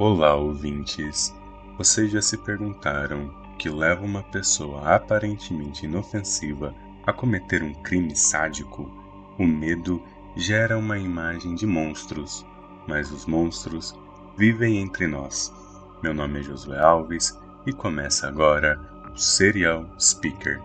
Olá, ouvintes! Vocês já se perguntaram o que leva uma pessoa aparentemente inofensiva a cometer um crime sádico? O medo gera uma imagem de monstros, mas os monstros vivem entre nós. Meu nome é Josué Alves e começa agora o Serial Speaker.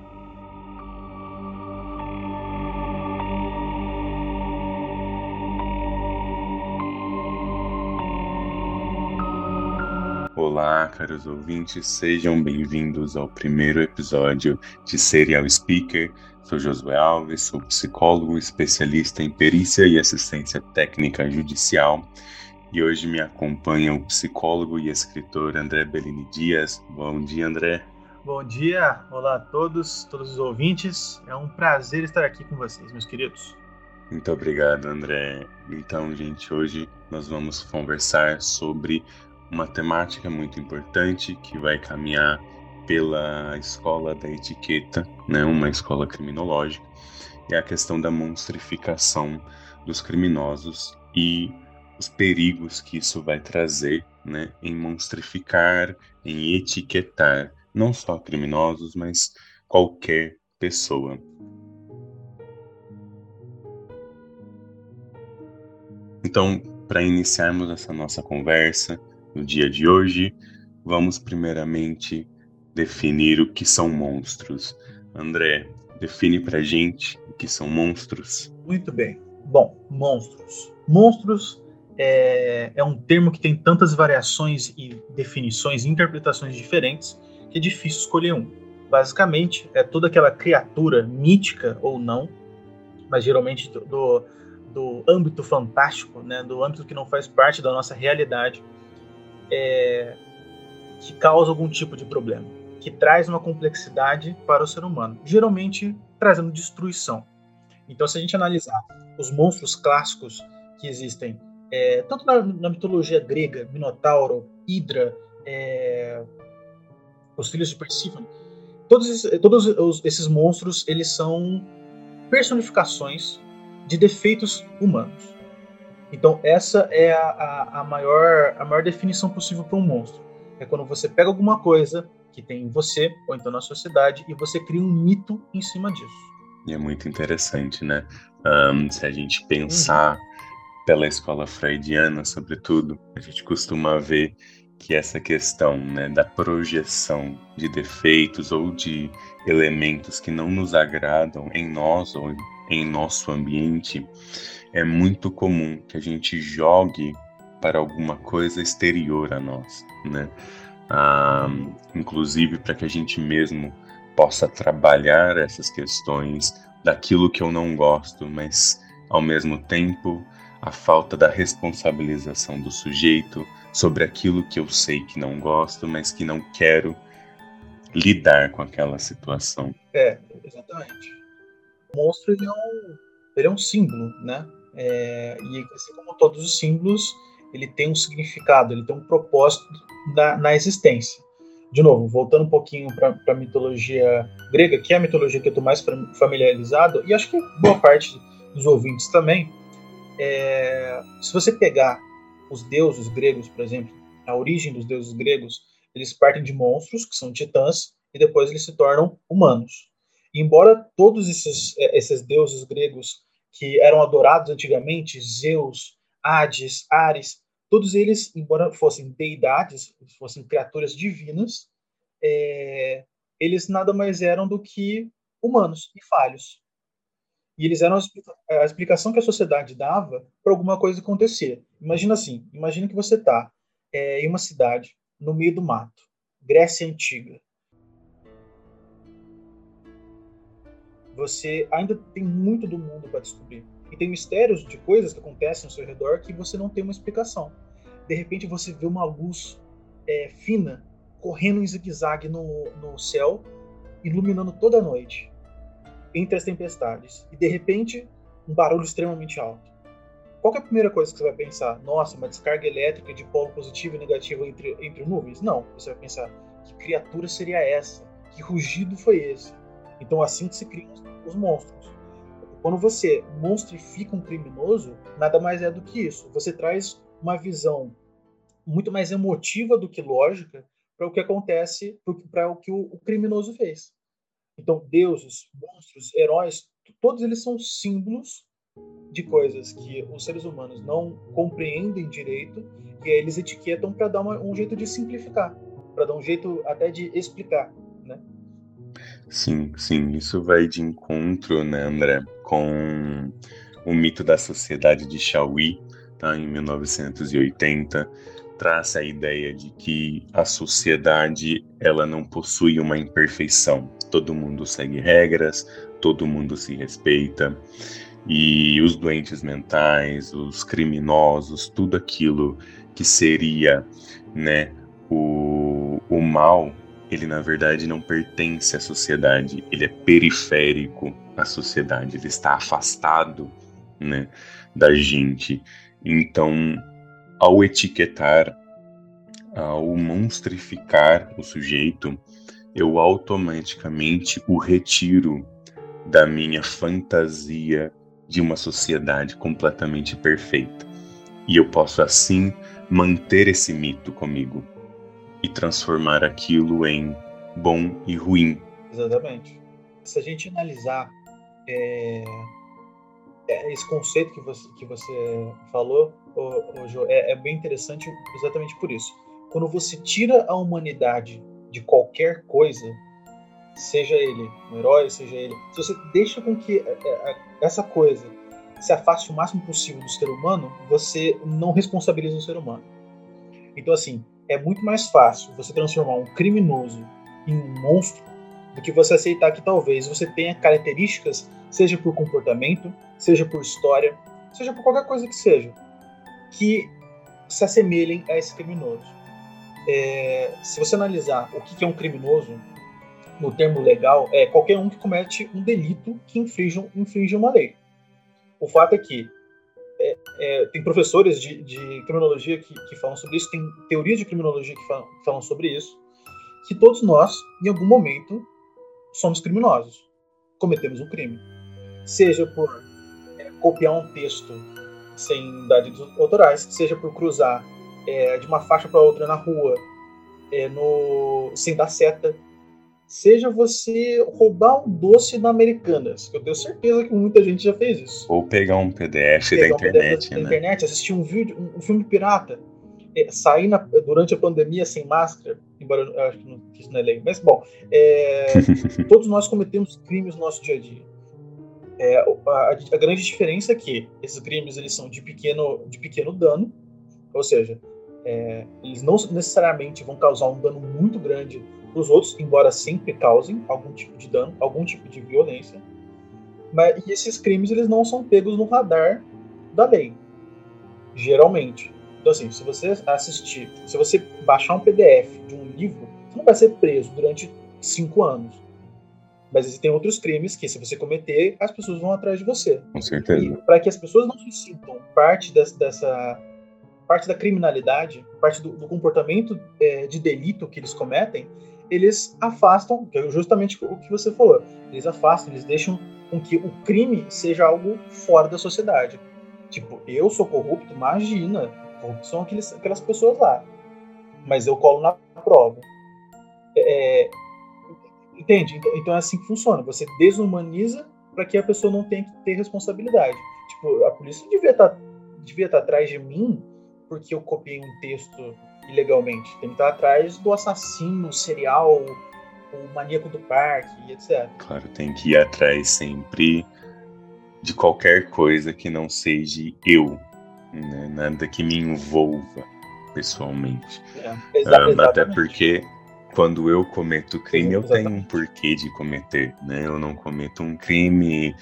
Caros ouvintes, sejam bem-vindos ao primeiro episódio de Serial Speaker. Sou Josué Alves, sou psicólogo especialista em perícia e assistência técnica judicial. E hoje me acompanha o psicólogo e escritor André Bellini Dias. Bom dia, André. Bom dia, olá a todos, todos os ouvintes. É um prazer estar aqui com vocês, meus queridos. Muito obrigado, André. Então, gente, hoje nós vamos conversar sobre uma temática muito importante que vai caminhar pela escola da etiqueta, né, uma escola criminológica, é a questão da monstrificação dos criminosos e os perigos que isso vai trazer né, em monstrificar, em etiquetar não só criminosos, mas qualquer pessoa. Então, para iniciarmos essa nossa conversa, no dia de hoje, vamos primeiramente definir o que são monstros. André, define pra gente o que são monstros. Muito bem. Bom, monstros. Monstros é, é um termo que tem tantas variações e definições e interpretações diferentes que é difícil escolher um. Basicamente, é toda aquela criatura mítica ou não, mas geralmente do, do âmbito fantástico, né, do âmbito que não faz parte da nossa realidade, é, que causa algum tipo de problema, que traz uma complexidade para o ser humano, geralmente trazendo destruição. Então, se a gente analisar os monstros clássicos que existem, é, tanto na, na, mitologia grega, Minotauro, Hidra, é, os filhos de Persífone, todos, todos os, esses monstros eles são personificações de defeitos humanos. Então, essa é a, a, a maior, a maior definição possível para um monstro. É quando você pega alguma coisa que tem em você, ou então na sociedade, e você cria um mito em cima disso. E é muito interessante, né? Um, se a gente pensar uhum. pela escola freudiana, sobretudo, a gente costuma ver que essa questão né, da projeção de defeitos ou de elementos que não nos agradam em nós ou em nosso ambiente, é muito comum que a gente jogue para alguma coisa exterior a nós, né? Ah, inclusive para que a gente mesmo possa trabalhar essas questões daquilo que eu não gosto, mas ao mesmo tempo a falta da responsabilização do sujeito sobre aquilo que eu sei que não gosto, mas que não quero lidar com aquela situação. É, exatamente. O monstro ele é um, ele é um símbolo, né? É, e assim como todos os símbolos, ele tem um significado, ele tem um propósito da, na existência. De novo, voltando um pouquinho para a mitologia grega, que é a mitologia que eu estou mais familiarizado, e acho que boa parte dos ouvintes também, é, se você pegar os deuses gregos, por exemplo, a origem dos deuses gregos, eles partem de monstros, que são titãs, e depois eles se tornam humanos. E embora todos esses, é, esses deuses gregos que eram adorados antigamente, Zeus, Hades, Ares, todos eles, embora fossem deidades, fossem criaturas divinas, é, eles nada mais eram do que humanos e falhos. E eles eram a explicação que a sociedade dava para alguma coisa acontecer. Imagina assim, imagina que você está é, em uma cidade, no meio do mato, Grécia Antiga. Você ainda tem muito do mundo para descobrir. E tem mistérios de coisas que acontecem ao seu redor que você não tem uma explicação. De repente você vê uma luz é, fina correndo em zigue-zague no, no céu, iluminando toda a noite, entre as tempestades. E de repente, um barulho extremamente alto. Qual é a primeira coisa que você vai pensar? Nossa, uma descarga elétrica de polo positivo e negativo entre, entre nuvens? Não. Você vai pensar, que criatura seria essa? Que rugido foi esse? Então, assim que se criam os monstros. Quando você monstrifica um criminoso, nada mais é do que isso. Você traz uma visão muito mais emotiva do que lógica para o que acontece, para o que o, criminoso fez. Então, deuses, monstros, heróis, todos eles são símbolos de coisas que os seres humanos não compreendem direito e aí eles etiquetam para dar uma, um jeito de simplificar, para dar um jeito até de explicar? Sim, sim, isso vai de encontro, né, André, com o mito da sociedade de Shawi, tá, em 1980, traz a ideia de que a sociedade ela não possui uma imperfeição. Todo mundo segue regras, todo mundo se respeita e os doentes mentais, os criminosos, tudo aquilo que seria, né, o, o mal, ele na verdade não pertence à sociedade, ele é periférico à sociedade, ele está afastado, né, da gente. Então, ao etiquetar, ao monstrificar o sujeito, eu automaticamente o retiro da minha fantasia de uma sociedade completamente perfeita. E eu posso assim manter esse mito comigo e transformar aquilo em bom e ruim. Exatamente. Se a gente analisar é, é, esse conceito que você, que você falou, o, Jo, é, é bem interessante exatamente por isso. Quando você tira a humanidade de qualquer coisa, seja ele um herói, seja ele. Se você deixa com que é, é, essa coisa se afaste o máximo possível do ser humano, você não responsabiliza o ser humano. Então, assim, é muito mais fácil você transformar um criminoso em um monstro do que você aceitar que talvez você tenha características, seja por comportamento, seja por história, seja por qualquer coisa que seja, que se assemelhem a esse criminoso. É, se você analisar o que é um criminoso, no termo legal, é qualquer um que comete um delito que infringe, infringe uma lei. O fato é que é, é, tem professores de, de criminologia que, que, falam sobre isso, tem teorias de criminologia que falam, falam, sobre isso, que todos nós, em algum momento, somos criminosos, cometemos um crime. Seja por é, copiar um texto sem dados autorais, seja por cruzar é, de uma faixa para outra na rua, é, no, sem dar seta, seja você roubar um doce na Americanas, que eu tenho certeza que muita gente já fez isso. Ou pegar um PDF pegar da um internet, PDF da, né? internet, assistir um vídeo, um, um filme pirata, é, sair na, durante a pandemia sem máscara, embora eu acho que, não, que isso não é lei, mas bom, é, todos nós cometemos crimes no nosso dia a dia. É, a, a, grande diferença é que esses crimes eles são de pequeno, de pequeno dano, ou seja, é, eles não necessariamente vão causar um dano muito grande os outros, embora sempre causem algum tipo de dano, algum tipo de violência. Mas, e esses crimes eles não são pegos no radar da lei, geralmente. Então, assim, se você assistir, se você baixar um PDF de um livro, você não vai ser preso durante cinco anos. Mas existem outros crimes que, se você cometer, as pessoas vão atrás de você. Com certeza. Para que as pessoas não se sintam parte dessa, dessa parte da criminalidade, parte do, do comportamento é, de delito que eles cometem, eles afastam, que é justamente o que você falou, eles afastam, eles deixam com que o crime seja algo fora da sociedade. Tipo, eu sou corrupto, imagina, são aqueles, aquelas pessoas lá, mas eu colo na prova. É, entende? Então, então é assim que funciona. Você desumaniza para que a pessoa não tenha que ter responsabilidade. Tipo, a polícia devia estar tá, devia tá atrás de mim porque eu copiei um texto ilegalmente. Tem que estar atrás do assassino serial, o maníaco do parque, etc. Claro, tem que ir atrás sempre de qualquer coisa que não seja eu, né? nada que me envolva pessoalmente. É, um, até porque quando eu cometo crime, Sim, eu tenho um porquê de cometer, né? Eu não cometo um crime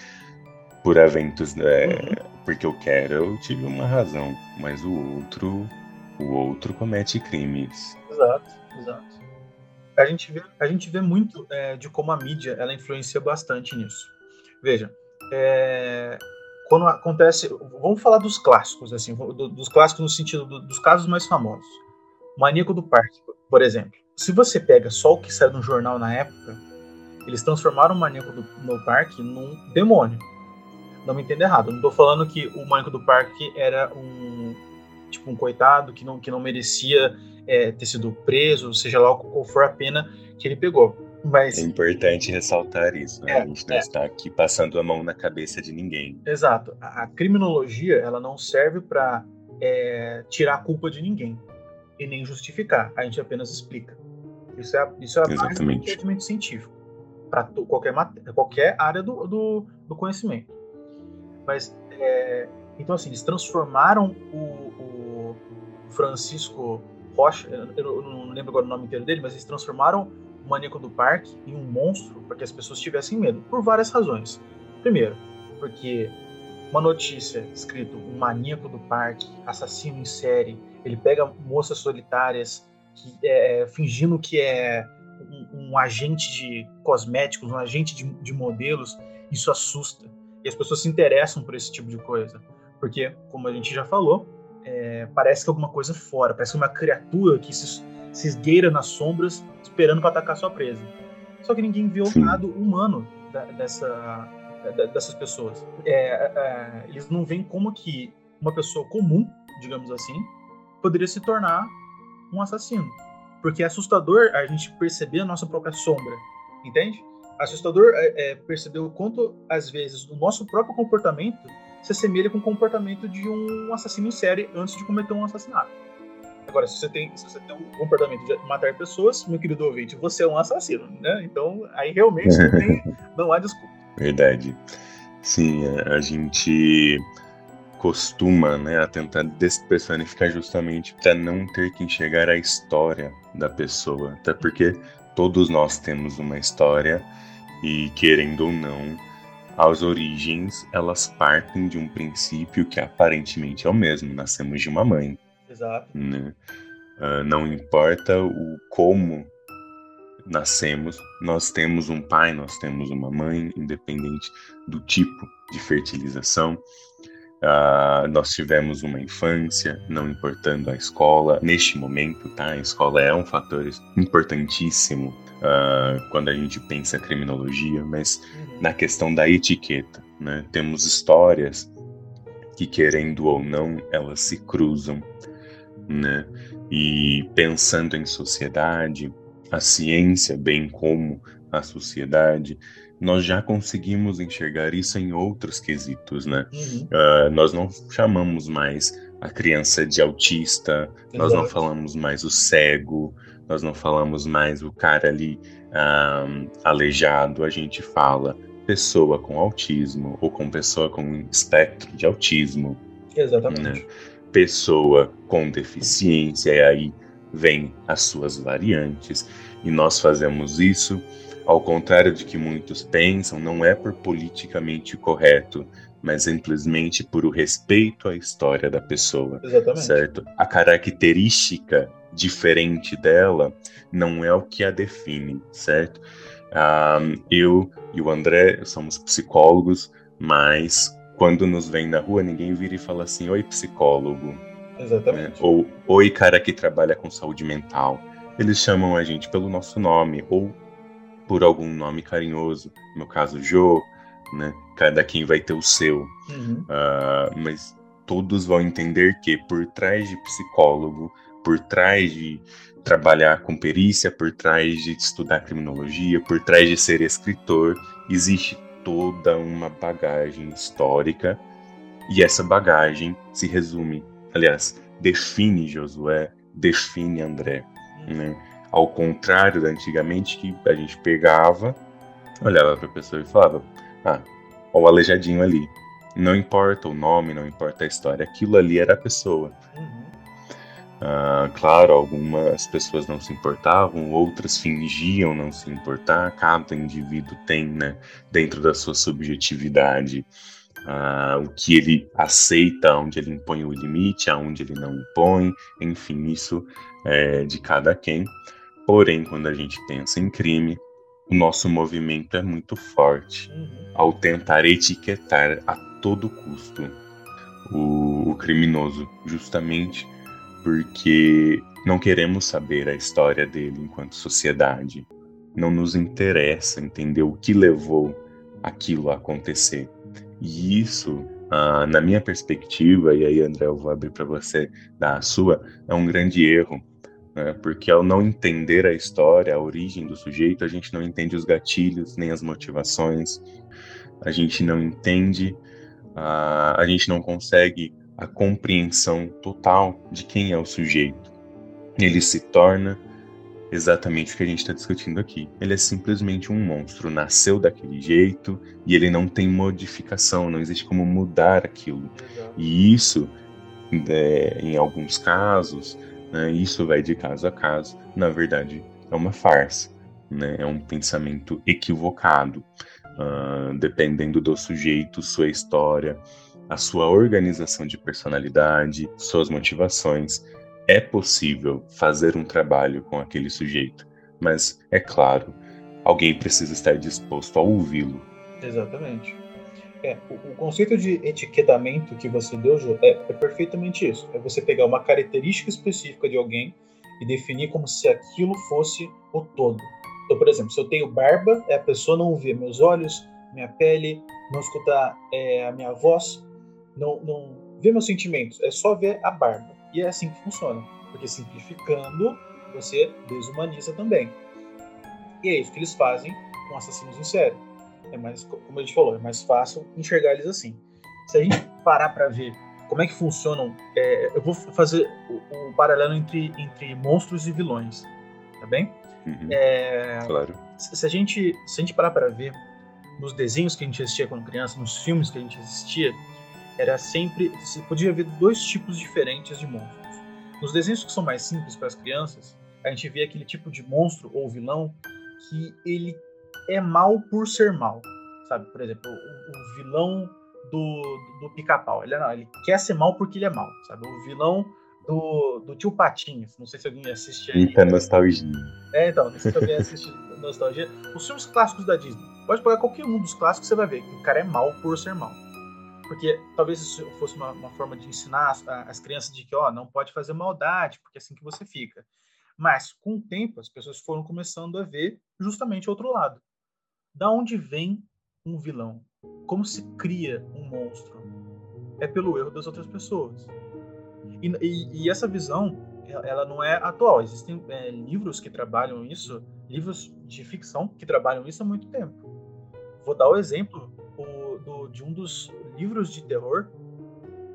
por eventos, é, uhum. Porque eu quero, eu tive uma razão, mas o outro o outro comete crimes. Exato, exato. A gente vê, a gente vê muito é, de como a mídia ela influencia bastante nisso. Veja, é, quando acontece, vamos falar dos clássicos, assim, dos clássicos no sentido do, dos casos mais famosos. Maníaco do Parque, por exemplo. Se você pega só o que saiu no jornal na época, eles transformaram o Maníaco do, no Parque num demônio. Não me entenda errado, não estou falando que o Maníaco do Parque era um tipo um coitado que não, que não merecia é, ter sido preso, seja lá qual for a pena que ele pegou. Mas, é importante ressaltar isso, né? É, a gente não é. está aqui passando a mão na cabeça de ninguém. Exato. A, a criminologia ela não serve para é, tirar a culpa de ninguém e nem justificar. A gente apenas explica. Isso é, isso é a do entendimento científico para qualquer, qualquer área do, do, do conhecimento. Mas, é, então, assim, eles transformaram o, o Francisco Rocha, eu não lembro agora o nome inteiro dele, mas eles transformaram o maníaco do parque em um monstro para que as pessoas tivessem medo, por várias razões. Primeiro, porque uma notícia escrito um maníaco do parque, assassino em série, ele pega moças solitárias que, é, fingindo que é um, um, agente de cosméticos, um agente de, de modelos, isso assusta. E as pessoas se interessam por esse tipo de coisa. Porque, como a gente já falou, é, parece que é alguma coisa fora, parece uma criatura que se, se esgueira nas sombras esperando para atacar sua presa. Só que ninguém vê o lado humano da, dessa, da, dessas pessoas. É, é, eles não veem como que uma pessoa comum, digamos assim, poderia se tornar um assassino. Porque é assustador a gente perceber a nossa própria sombra, entende? Assustador é, é perceber o quanto, às vezes, o nosso próprio comportamento se assemelha com o comportamento de um assassino em série antes de cometer um assassinato. Agora, se você tem, se você tem um comportamento de matar pessoas, meu querido ouvinte, você é um assassino, né? Então, aí realmente não, tem, não há desculpa. Verdade. Sim, a gente costuma né, a tentar despersonificar justamente para não ter que enxergar a história da pessoa. Até porque todos nós temos uma história e, querendo ou não, as origens elas partem de um princípio que aparentemente é o mesmo. Nascemos de uma mãe. Exato. Né? Uh, não importa o como nascemos, nós temos um pai, nós temos uma mãe, independente do tipo de fertilização. Uh, nós tivemos uma infância, não importando a escola. Neste momento, tá? A escola é um fator importantíssimo uh, quando a gente pensa criminologia, mas uhum. na questão da etiqueta, né? Temos histórias que, querendo ou não, elas se cruzam, né? E pensando em sociedade, a ciência, bem como a sociedade, nós já conseguimos enxergar isso em outros quesitos, né? Uhum. Uh, nós não chamamos mais a criança de autista, nós não falamos mais o cego, nós não falamos mais o cara ali um, aleijado, a gente fala pessoa com autismo ou com pessoa com espectro de autismo. Exatamente. Né? Pessoa com deficiência, e aí vem as suas variantes, e nós fazemos isso ao contrário de que muitos pensam, não é por politicamente correto, mas simplesmente por o respeito à história da pessoa. Exatamente. Certo? A característica diferente dela não é o que a define, certo? Um, eu e o André somos psicólogos, mas quando nos vem na rua, ninguém vira e fala assim: Oi, psicólogo. Exatamente. Ou Oi, cara que trabalha com saúde mental. Eles chamam a gente pelo nosso nome, ou por algum nome carinhoso, no meu caso Jô, né? Cada quem vai ter o seu, uhum. uh, mas todos vão entender que por trás de psicólogo, por trás de trabalhar com perícia, por trás de estudar criminologia, por trás de ser escritor, existe toda uma bagagem histórica e essa bagagem se resume, aliás, define Josué, define André, né? Ao contrário da antigamente, que a gente pegava, olhava para a pessoa e falava: Ah, o aleijadinho ali. Não importa o nome, não importa a história, aquilo ali era a pessoa. Uhum. Ah, claro, algumas pessoas não se importavam, outras fingiam não se importar. Cada indivíduo tem, né, dentro da sua subjetividade, ah, o que ele aceita, onde ele impõe o limite, aonde ele não impõe, enfim, isso é de cada quem. Porém, quando a gente pensa em crime, o nosso movimento é muito forte uhum. ao tentar etiquetar a todo custo o, o criminoso, justamente porque não queremos saber a história dele enquanto sociedade. Não nos interessa entender o que levou aquilo a acontecer. E isso uh, na minha perspectiva, e aí, André, eu vou abrir para você dar a sua, é um grande erro. Né? Porque ao não entender a história, a origem do sujeito, a gente não entende os gatilhos, nem as motivações, a gente não entende, uh, a gente não consegue a compreensão total de quem é o sujeito. Ele se torna exatamente o que a gente está discutindo aqui. Ele é simplesmente um monstro, nasceu daquele jeito e ele não tem modificação, não existe como mudar aquilo. E isso, é, em alguns casos, né, isso vai de caso a caso, na verdade é uma farsa, né, é um pensamento equivocado, uh, dependendo do sujeito, sua história, a sua organização de personalidade, suas motivações é possível fazer um trabalho com aquele sujeito, mas é claro, alguém precisa estar disposto a ouvi-lo. Exatamente. É, o, o, conceito de etiquetamento que você deu, Jô, é, é, perfeitamente isso. É você pegar uma característica específica de alguém e definir como se aquilo fosse o todo. Então, por exemplo, se eu tenho barba, é a pessoa não ouvir meus olhos, minha pele, não escutar é, a minha voz, não, não ver meus sentimentos, é só ver a barba. E é assim que funciona. Porque simplificando, você desumaniza também. E é isso que eles fazem com assassinos em série. É mais, como a gente falou, é mais fácil enxergar eles assim. Se a gente parar para ver como é que funcionam, é, eu vou fazer o, o, paralelo entre, entre monstros e vilões, tá bem? Uhum, é, claro. Se a gente se a gente parar para ver nos desenhos que a gente assistia quando criança, nos filmes que a gente assistia, era sempre. Você podia ver dois tipos diferentes de monstros. Nos desenhos que são mais simples para as crianças, a gente vê aquele tipo de monstro ou vilão que ele é mal por ser mal. Sabe? Por exemplo, o, o vilão do, do pica-pau. Ele, ele quer ser mal porque ele é mal. Sabe? O vilão do, do tio Patinhas. Não sei se alguém assiste aí. Eita, nostalgia. É, então, não sei se alguém assiste nostalgia. Os filmes clássicos da Disney. Pode pegar qualquer um dos clássicos você vai ver que o cara é mal por ser mal porque talvez isso fosse uma, uma forma de ensinar as, as, crianças de que, ó, não pode fazer maldade, porque é assim que você fica. Mas, com o tempo, as pessoas foram começando a ver justamente o outro lado. Da onde vem um vilão? Como se cria um monstro? É pelo erro das outras pessoas. E, e, e essa visão, ela não é atual. Existem é, livros que trabalham isso, livros de ficção que trabalham isso há muito tempo. Vou dar o exemplo o, do, de um dos livros de terror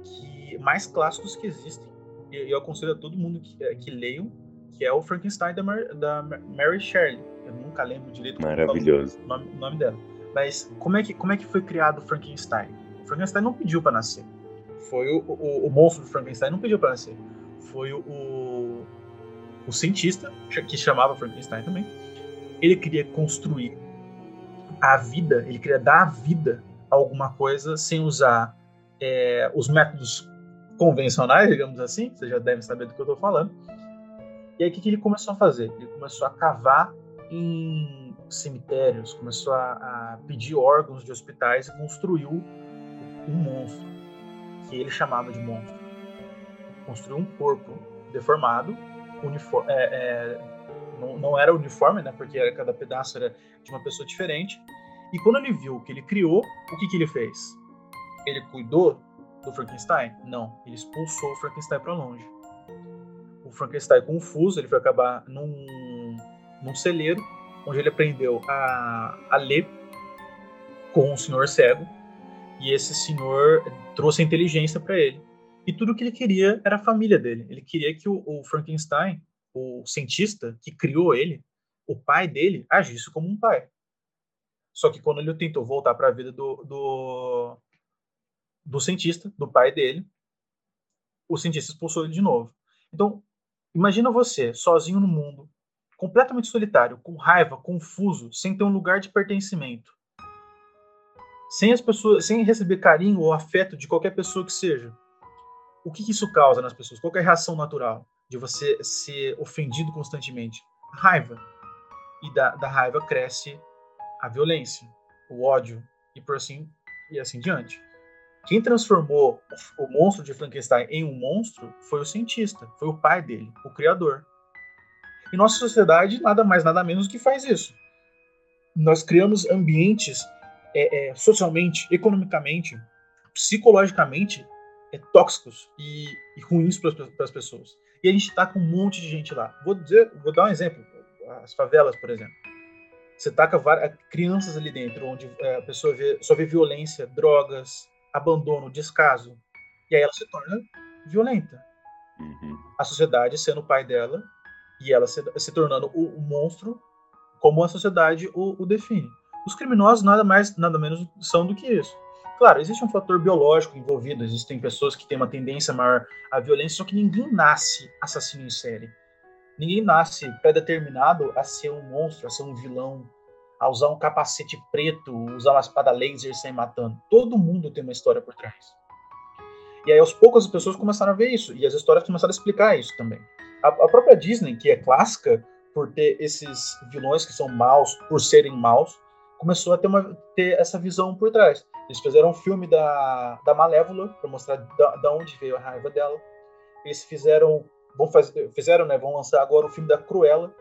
que mais clássicos que existem. E eu aconselho a todo mundo que, eh, que leiam, que é o Frankenstein da, Mar, da Mary Shelley. Eu nunca lembro direito Maravilhoso. o nome, nome, dela. Mas como é, que, como é que foi criado o Frankenstein? O Frankenstein não pediu para nascer. Foi o, o, o, monstro do Frankenstein não pediu para nascer. Foi o, o, cientista, que chamava Frankenstein também. Ele queria construir a vida, ele queria dar a vida alguma coisa sem usar é, os métodos convencionais, digamos assim, você já deve saber do que eu estou falando. E aí o que, que, ele começou a fazer? Ele começou a cavar em cemitérios, começou a, a pedir órgãos de hospitais e construiu um monstro, que ele chamava de monstro. Construiu um corpo deformado, uniforme, é, é, não, não, era uniforme, né, porque cada pedaço era de uma pessoa diferente, e quando ele viu que ele criou, o que, que ele fez? Ele cuidou do Frankenstein? Não, ele expulsou o Frankenstein para longe. O Frankenstein, confuso, ele foi acabar num, num celeiro, onde ele aprendeu a, a ler com um senhor cego, e esse senhor trouxe a inteligência para ele. E tudo que ele queria era a família dele. Ele queria que o, o Frankenstein, o cientista que criou ele, o pai dele, agisse como um pai. Só que quando ele tentou voltar para a vida do, do, do cientista, do pai dele, o cientista expulsou ele de novo. Então, imagina você sozinho no mundo, completamente solitário, com raiva, confuso, sem ter um lugar de pertencimento, sem as pessoas, sem receber carinho ou afeto de qualquer pessoa que seja. O que, que isso causa nas pessoas? Qual é a reação natural de você ser ofendido constantemente? Raiva. E da, da raiva cresce a violência, o ódio e por assim e assim diante. Quem transformou o monstro de Frankenstein em um monstro foi o cientista, foi o pai dele, o criador. E nossa sociedade nada mais nada menos que faz isso. Nós criamos ambientes é, é, socialmente, economicamente, psicologicamente é, tóxicos e, e ruins para as pessoas. E a gente tá com um monte de gente lá. Vou dizer, vou dar um exemplo. As favelas, por exemplo. Você taca várias, crianças ali dentro, onde é, a pessoa vê, só vê violência, drogas, abandono, descaso. E aí ela se torna violenta. Uhum. A sociedade sendo o pai dela e ela se, se tornando o, o, monstro como a sociedade o, o define. Os criminosos nada mais, nada menos são do que isso. Claro, existe um fator biológico envolvido, existem pessoas que têm uma tendência maior à violência, só que ninguém nasce assassino em série. Ninguém nasce predeterminado a ser um monstro, a ser um vilão, a usar um capacete preto, usar uma espada laser sem matando. Todo mundo tem uma história por trás. E aí, aos poucos, as pessoas começaram a ver isso, e as histórias começaram a explicar isso também. A, a própria Disney, que é clássica por ter esses vilões que são maus, por serem maus, começou a ter, uma, ter essa visão por trás. Eles fizeram um filme da, da Malévola para mostrar da, da, onde veio a raiva dela. Eles fizeram, vão fazer, fizeram, né? Vão lançar agora o filme da Cruella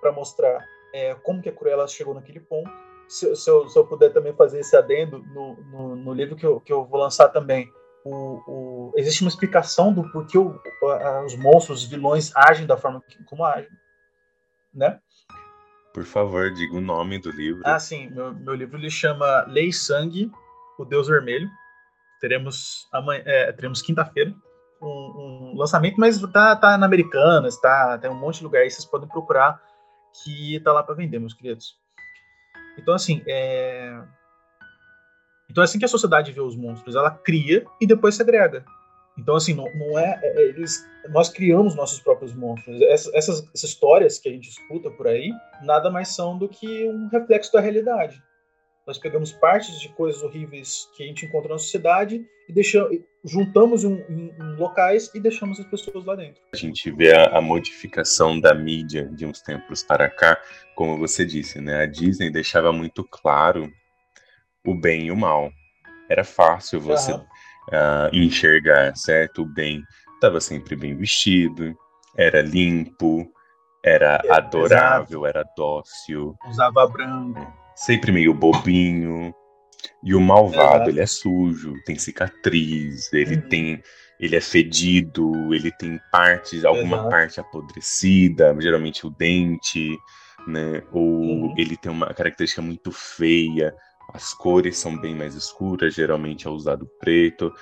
para mostrar é, como que a Cruella chegou naquele ponto. Se, se, eu, se, eu, puder também fazer esse adendo no, no, no livro que eu, que eu vou lançar também, o, o, existe uma explicação do porquê o, os monstros, os vilões agem da forma que, como agem, né? Por favor, diga o nome do livro. Ah, sim. Meu, meu livro ele chama Lei Sangue, o Deus Vermelho. Teremos, amanhã, é, teremos quinta-feira um, um, lançamento, mas tá, tá na Americanas, tá, tem um monte de lugar aí, vocês podem procurar que tá lá para vender, meus queridos. Então, assim, é... Então é assim que a sociedade vê os monstros. Ela cria e depois segrega. Então, assim, não, não é. é, eles, nós criamos nossos próprios monstros. Essas, essas, essas, histórias que a gente escuta por aí nada mais são do que um reflexo da realidade. Nós pegamos partes de coisas horríveis que a gente encontra na sociedade e deixamos, juntamos em, em, em locais e deixamos as pessoas lá dentro. A gente vê a, a, modificação da mídia de uns tempos para cá, como você disse, né? A Disney deixava muito claro o bem e o mal. Era fácil você uhum uh, enxergar, certo? O bem estava sempre bem vestido, era limpo, era é, adorável, exato. era dócil. Usava branco. Sempre meio bobinho. E o malvado, ele é sujo, tem cicatriz, ele uhum. tem. Ele é fedido, ele tem partes, alguma exato. parte apodrecida, geralmente o dente, né? Ou uhum. ele tem uma característica muito feia, as cores são bem mais escuras, geralmente é usado preto.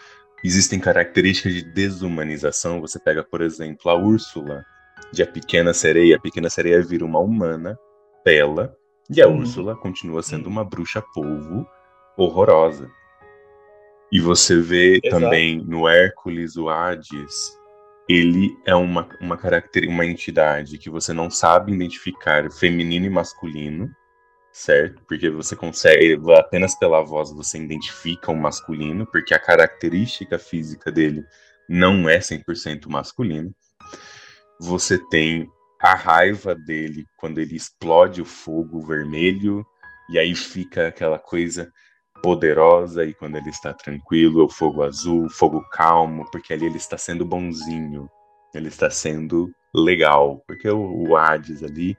Existem características de desumanização. Você pega, por exemplo, a Úrsula de A Pequena Sereia. A Pequena Sereia vira uma humana bela e a hum. Úrsula continua sendo uma bruxa polvo horrorosa. E você vê Exato. também no Hércules, o Hades, ele é uma, uma característica, uma entidade que você não sabe identificar feminino e masculino, certo? Porque você consegue, apenas pela voz você identifica o masculino, porque a característica física dele não é 100% masculino. Você tem a raiva dele quando ele explode o fogo vermelho, e aí fica aquela coisa poderosa, e quando ele está tranquilo, é o fogo azul, fogo calmo, porque ali ele está sendo bonzinho, ele está sendo legal, porque o, o Hades ali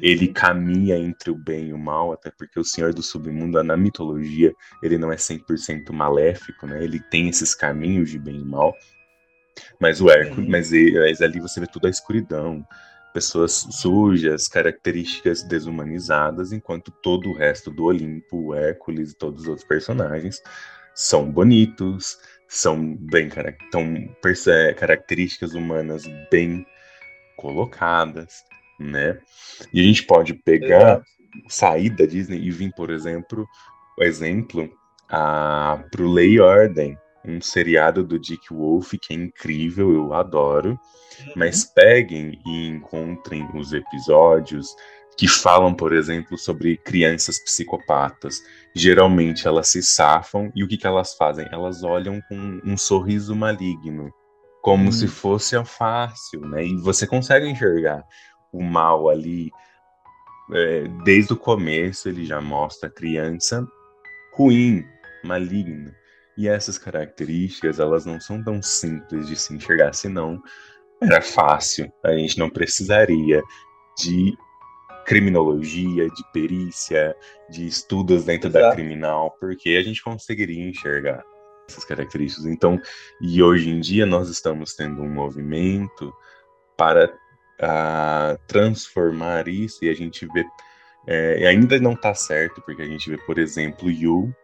ele caminha entre o bem e o mal, até porque o Senhor do Submundo, na mitologia, ele não é 100% maléfico, né? Ele tem esses caminhos de bem e mal. Mas o Hércules, mas, mas ali você vê toda a escuridão, pessoas sujas, características desumanizadas, enquanto todo o resto do Olimpo, o Hércules e todos os outros personagens são bonitos, são bem são características humanas bem colocadas, né? E a gente pode pegar, sair da Disney e vir, por exemplo, o exemplo a, pro Lei Ordem, um seriado do Dick Wolf que é incrível, eu adoro. Uhum. Mas peguem e encontrem os episódios que falam, por exemplo, sobre crianças psicopatas. Geralmente elas se safam e o que, que elas fazem? Elas olham com um sorriso maligno, como se uhum. fosse fácil, né? E você consegue enxergar o mal ali, é, desde o começo ele já mostra a criança ruim, maligna. E essas características, elas não são tão simples de se enxergar, senão era fácil. A gente não precisaria de criminologia, de perícia, de estudos dentro Exato. da criminal, porque a gente conseguiria enxergar. essas características. Então, e hoje em dia nós estamos tendo um movimento para uh, transformar isso e a gente vê é, ainda não está certo porque a gente vê, por exemplo, Yu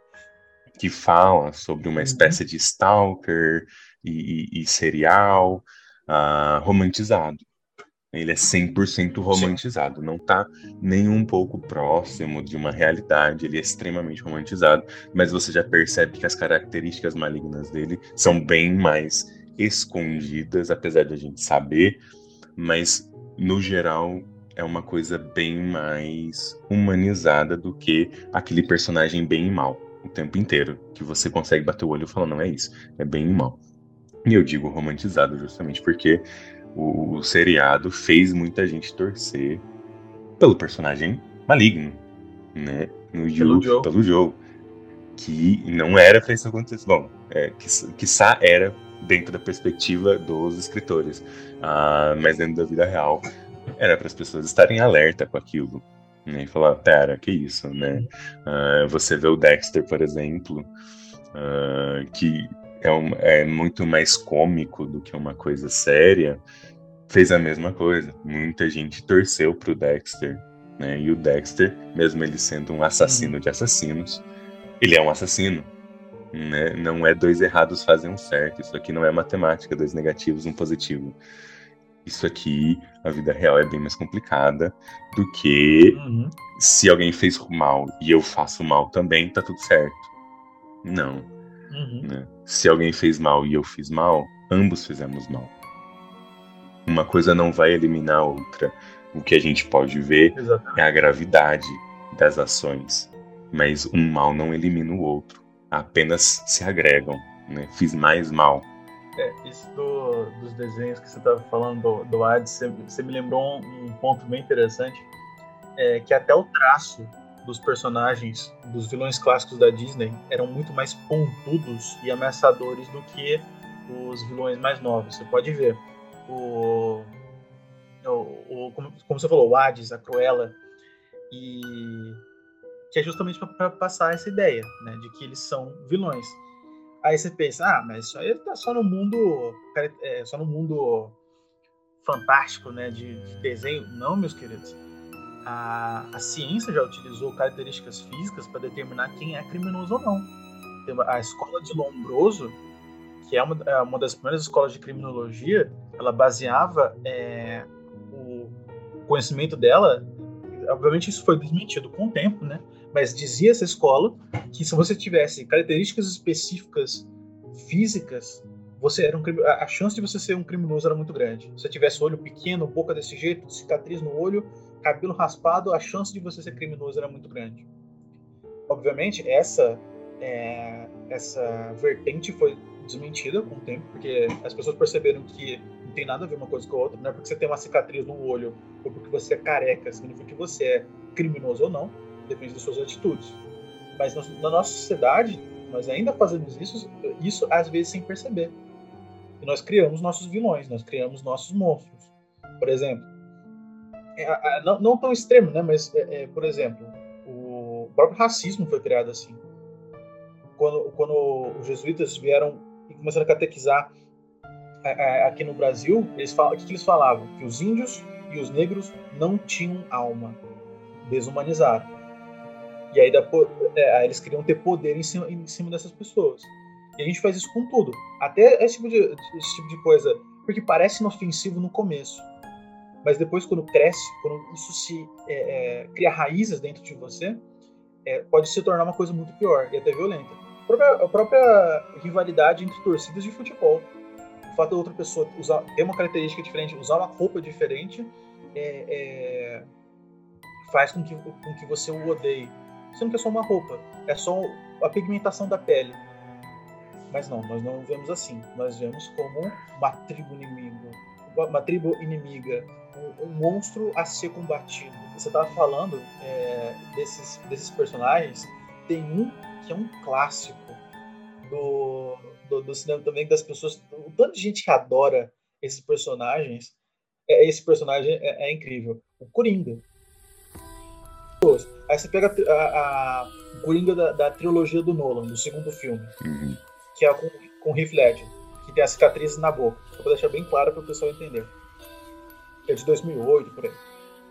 que fala sobre uma uhum. espécie de stalker e, e, e serial uh, romantizado. Ele é 100% romantizado, Sim. não está nem um pouco próximo de uma realidade, ele é extremamente romantizado, mas você já percebe que as características malignas dele são bem mais escondidas, apesar de a gente saber, mas no geral é uma coisa bem mais humanizada do que aquele personagem bem e mal o tempo inteiro, que você consegue bater o olho e falar, não é isso, é bem e mal. E eu digo romantizado justamente porque o, o seriado fez muita gente torcer pelo personagem maligno, né? No pelo Joe, pelo Joe. Que não era pra isso acontecer. Bom, é, que, quiçá era dentro da perspectiva dos escritores. Uh, mas dentro da vida real, era para as pessoas estarem alerta com aquilo. Né, e falar, pera, que isso, né? Uh, você vê o Dexter, por exemplo, uh, que é, um, é muito mais cômico do que uma coisa séria, fez a mesma coisa. Muita gente torceu pro Dexter, né? E o Dexter, mesmo ele sendo um assassino de assassinos, ele é um assassino. Né? Não é dois errados fazem um certo. Isso aqui não é matemática, dois negativos, um positivo. Isso aqui, a vida real é bem mais complicada do que uhum. se alguém fez mal e eu faço mal também, tá tudo certo. Não. Uhum. Né? Se alguém fez mal e eu fiz mal, ambos fizemos mal. Uma coisa não vai eliminar a outra. O que a gente pode ver Exatamente. é a gravidade das ações, mas um mal não elimina o outro, apenas se agregam. Né? Fiz mais mal. É, isso do, dos desenhos que você estava falando do, do você, me lembrou um, um ponto bem interessante, é que até o traço dos personagens dos vilões clássicos da Disney eram muito mais pontudos e ameaçadores do que os vilões mais novos. Você pode ver o, o, o como, como, você falou, o Hades, a Cruella, e que é justamente para passar essa ideia, né, de que eles são vilões. Aí você pensa, ah, mas isso aí tá só no mundo, é, só no mundo fantástico, né, de, de desenho. Não, meus queridos a, a ciência já utilizou características físicas para determinar quem é criminoso ou não. A escola de Lombroso, que é uma, é uma das primeiras escolas de criminologia, ela baseava é, o conhecimento dela. Obviamente, isso foi desmentido com o tempo, né? Mas dizia essa escola que se você tivesse características específicas físicas, você era um a chance de você ser um criminoso era muito grande. Se você tivesse olho pequeno, boca desse jeito, cicatriz no olho, cabelo raspado, a chance de você ser criminoso era muito grande. Obviamente, essa é, essa vertente foi desmentida com o tempo, porque as pessoas perceberam que não tem nada a ver uma coisa com a outra. Não é porque você tem uma cicatriz no olho ou porque você é careca, significa que você é criminoso ou não, depende das suas atitudes. Mas na nossa sociedade, nós ainda fazemos isso, isso às vezes sem perceber. E nós criamos nossos vilões, nós criamos nossos monstros. Por exemplo, é, não, não, tão extremo, né? Mas, é, é, por exemplo, o próprio racismo foi criado assim. Quando, quando os jesuítas vieram e começaram a catequizar aqui no Brasil, eles o que, eles falavam? Que os índios e os negros não tinham alma, desumanizaram. E aí, é, aí eles queriam ter poder em cima, em cima dessas pessoas. E a gente faz isso com tudo. Até esse tipo de, esse tipo de coisa. Porque parece inofensivo no começo mas depois quando cresce, quando isso se é, é, cria raízes dentro de você, é, pode se tornar uma coisa muito pior e até violenta. A própria, a própria, rivalidade entre torcidas de futebol, o fato de outra pessoa usar, ter uma característica diferente, usar uma roupa diferente, é, é, faz com que, com que você o odeie. Sendo que é só uma roupa, é só a pigmentação da pele. Mas não, nós não vemos assim. Nós vemos como uma tribo inimigo, uma tribo inimiga um, um monstro a ser combatido. Você estava falando é, desses, desses personagens, tem um que é um clássico do, do, do, cinema também, das pessoas. O tanto de gente que adora esses personagens, é, esse personagem é, é incrível. O Coringa. Aí você pega a, a, a Coringa da, da, trilogia do Nolan, do segundo filme. Uhum. que é com, com Heath Ledger, que tem as cicatrizes na boca. Só pra deixar bem claro para o pessoal entender. É de 2008, por aí.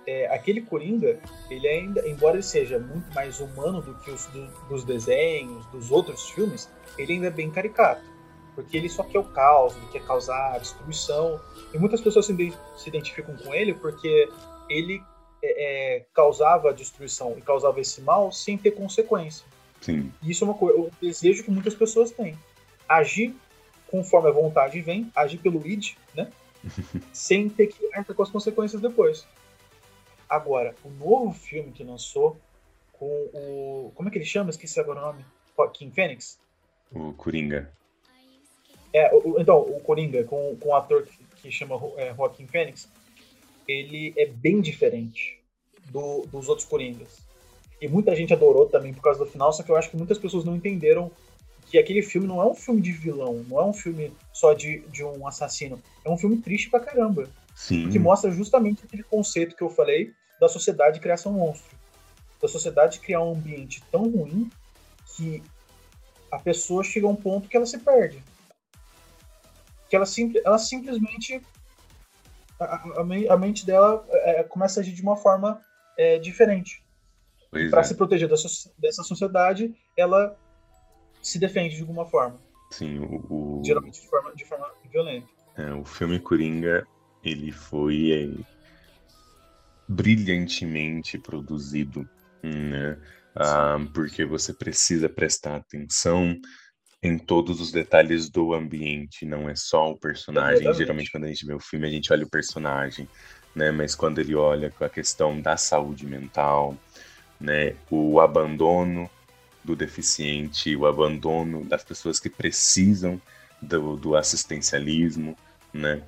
É, aquele Coringa, ele ainda, embora ele seja muito mais humano do que os do, dos desenhos, dos outros filmes, ele ainda é bem caricato. Porque ele só quer o caos, ele quer causar destruição. E muitas pessoas se, se identificam com ele porque ele é, é, causava destruição e causava esse mal sem ter consequência. Sim. Isso é uma coisa, um desejo que muitas pessoas têm. Agir conforme a vontade vem, agir pelo id, né? sem ter que arcar com as consequências depois. Agora, o novo filme que lançou com o. Como é que ele chama? Esqueci agora o nome. Joaquim Fênix? O Coringa. É, o, então, o Coringa, com, com o ator que, que chama é, Joaquim Fênix, ele é bem diferente do, dos outros Coringas. E muita gente adorou também por causa do final, só que eu acho que muitas pessoas não entenderam que aquele filme não é um filme de vilão, não é um filme só de, de um assassino. É um filme triste pra caramba. Sim. Que mostra justamente aquele conceito que eu falei da sociedade criar um monstro. Da sociedade criar um ambiente tão ruim que a pessoa chega a um ponto que ela se perde. Que ela, sim, ela simplesmente. A, a, mente dela é, começa a agir de uma forma é, diferente. Para é. se proteger dessa, dessa sociedade, ela se defende de alguma forma. Sim, o, o... geralmente de forma, de forma violenta. É, o filme Coringa ele foi é, brilhantemente produzido, né? Ah, porque você precisa prestar atenção em todos os detalhes do ambiente, não é só o personagem. Geralmente, quando a gente vê o filme, a gente olha o personagem, né? Mas quando ele olha com a questão da saúde mental, né? O abandono do deficiente, o abandono das pessoas que precisam do, do assistencialismo, né?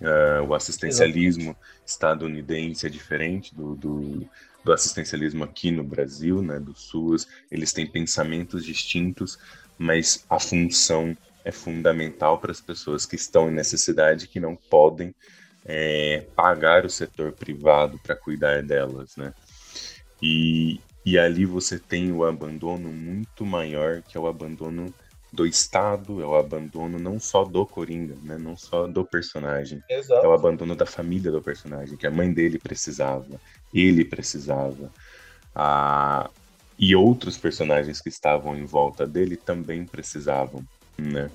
Uh, o assistencialismo Exatamente. estadunidense é diferente do, do, do, assistencialismo aqui no Brasil, né, do SUS. Eles têm pensamentos distintos, mas a função é fundamental para as pessoas que estão em necessidade, que não podem é, pagar o setor privado para cuidar delas, né? E, e ali você tem o abandono muito maior, que é o abandono do Estado, é o abandono não só do Coringa, né? não só do personagem. Exato. É o abandono da família do personagem, que a mãe dele precisava, ele precisava. A... E outros personagens que estavam em volta dele também precisavam, né?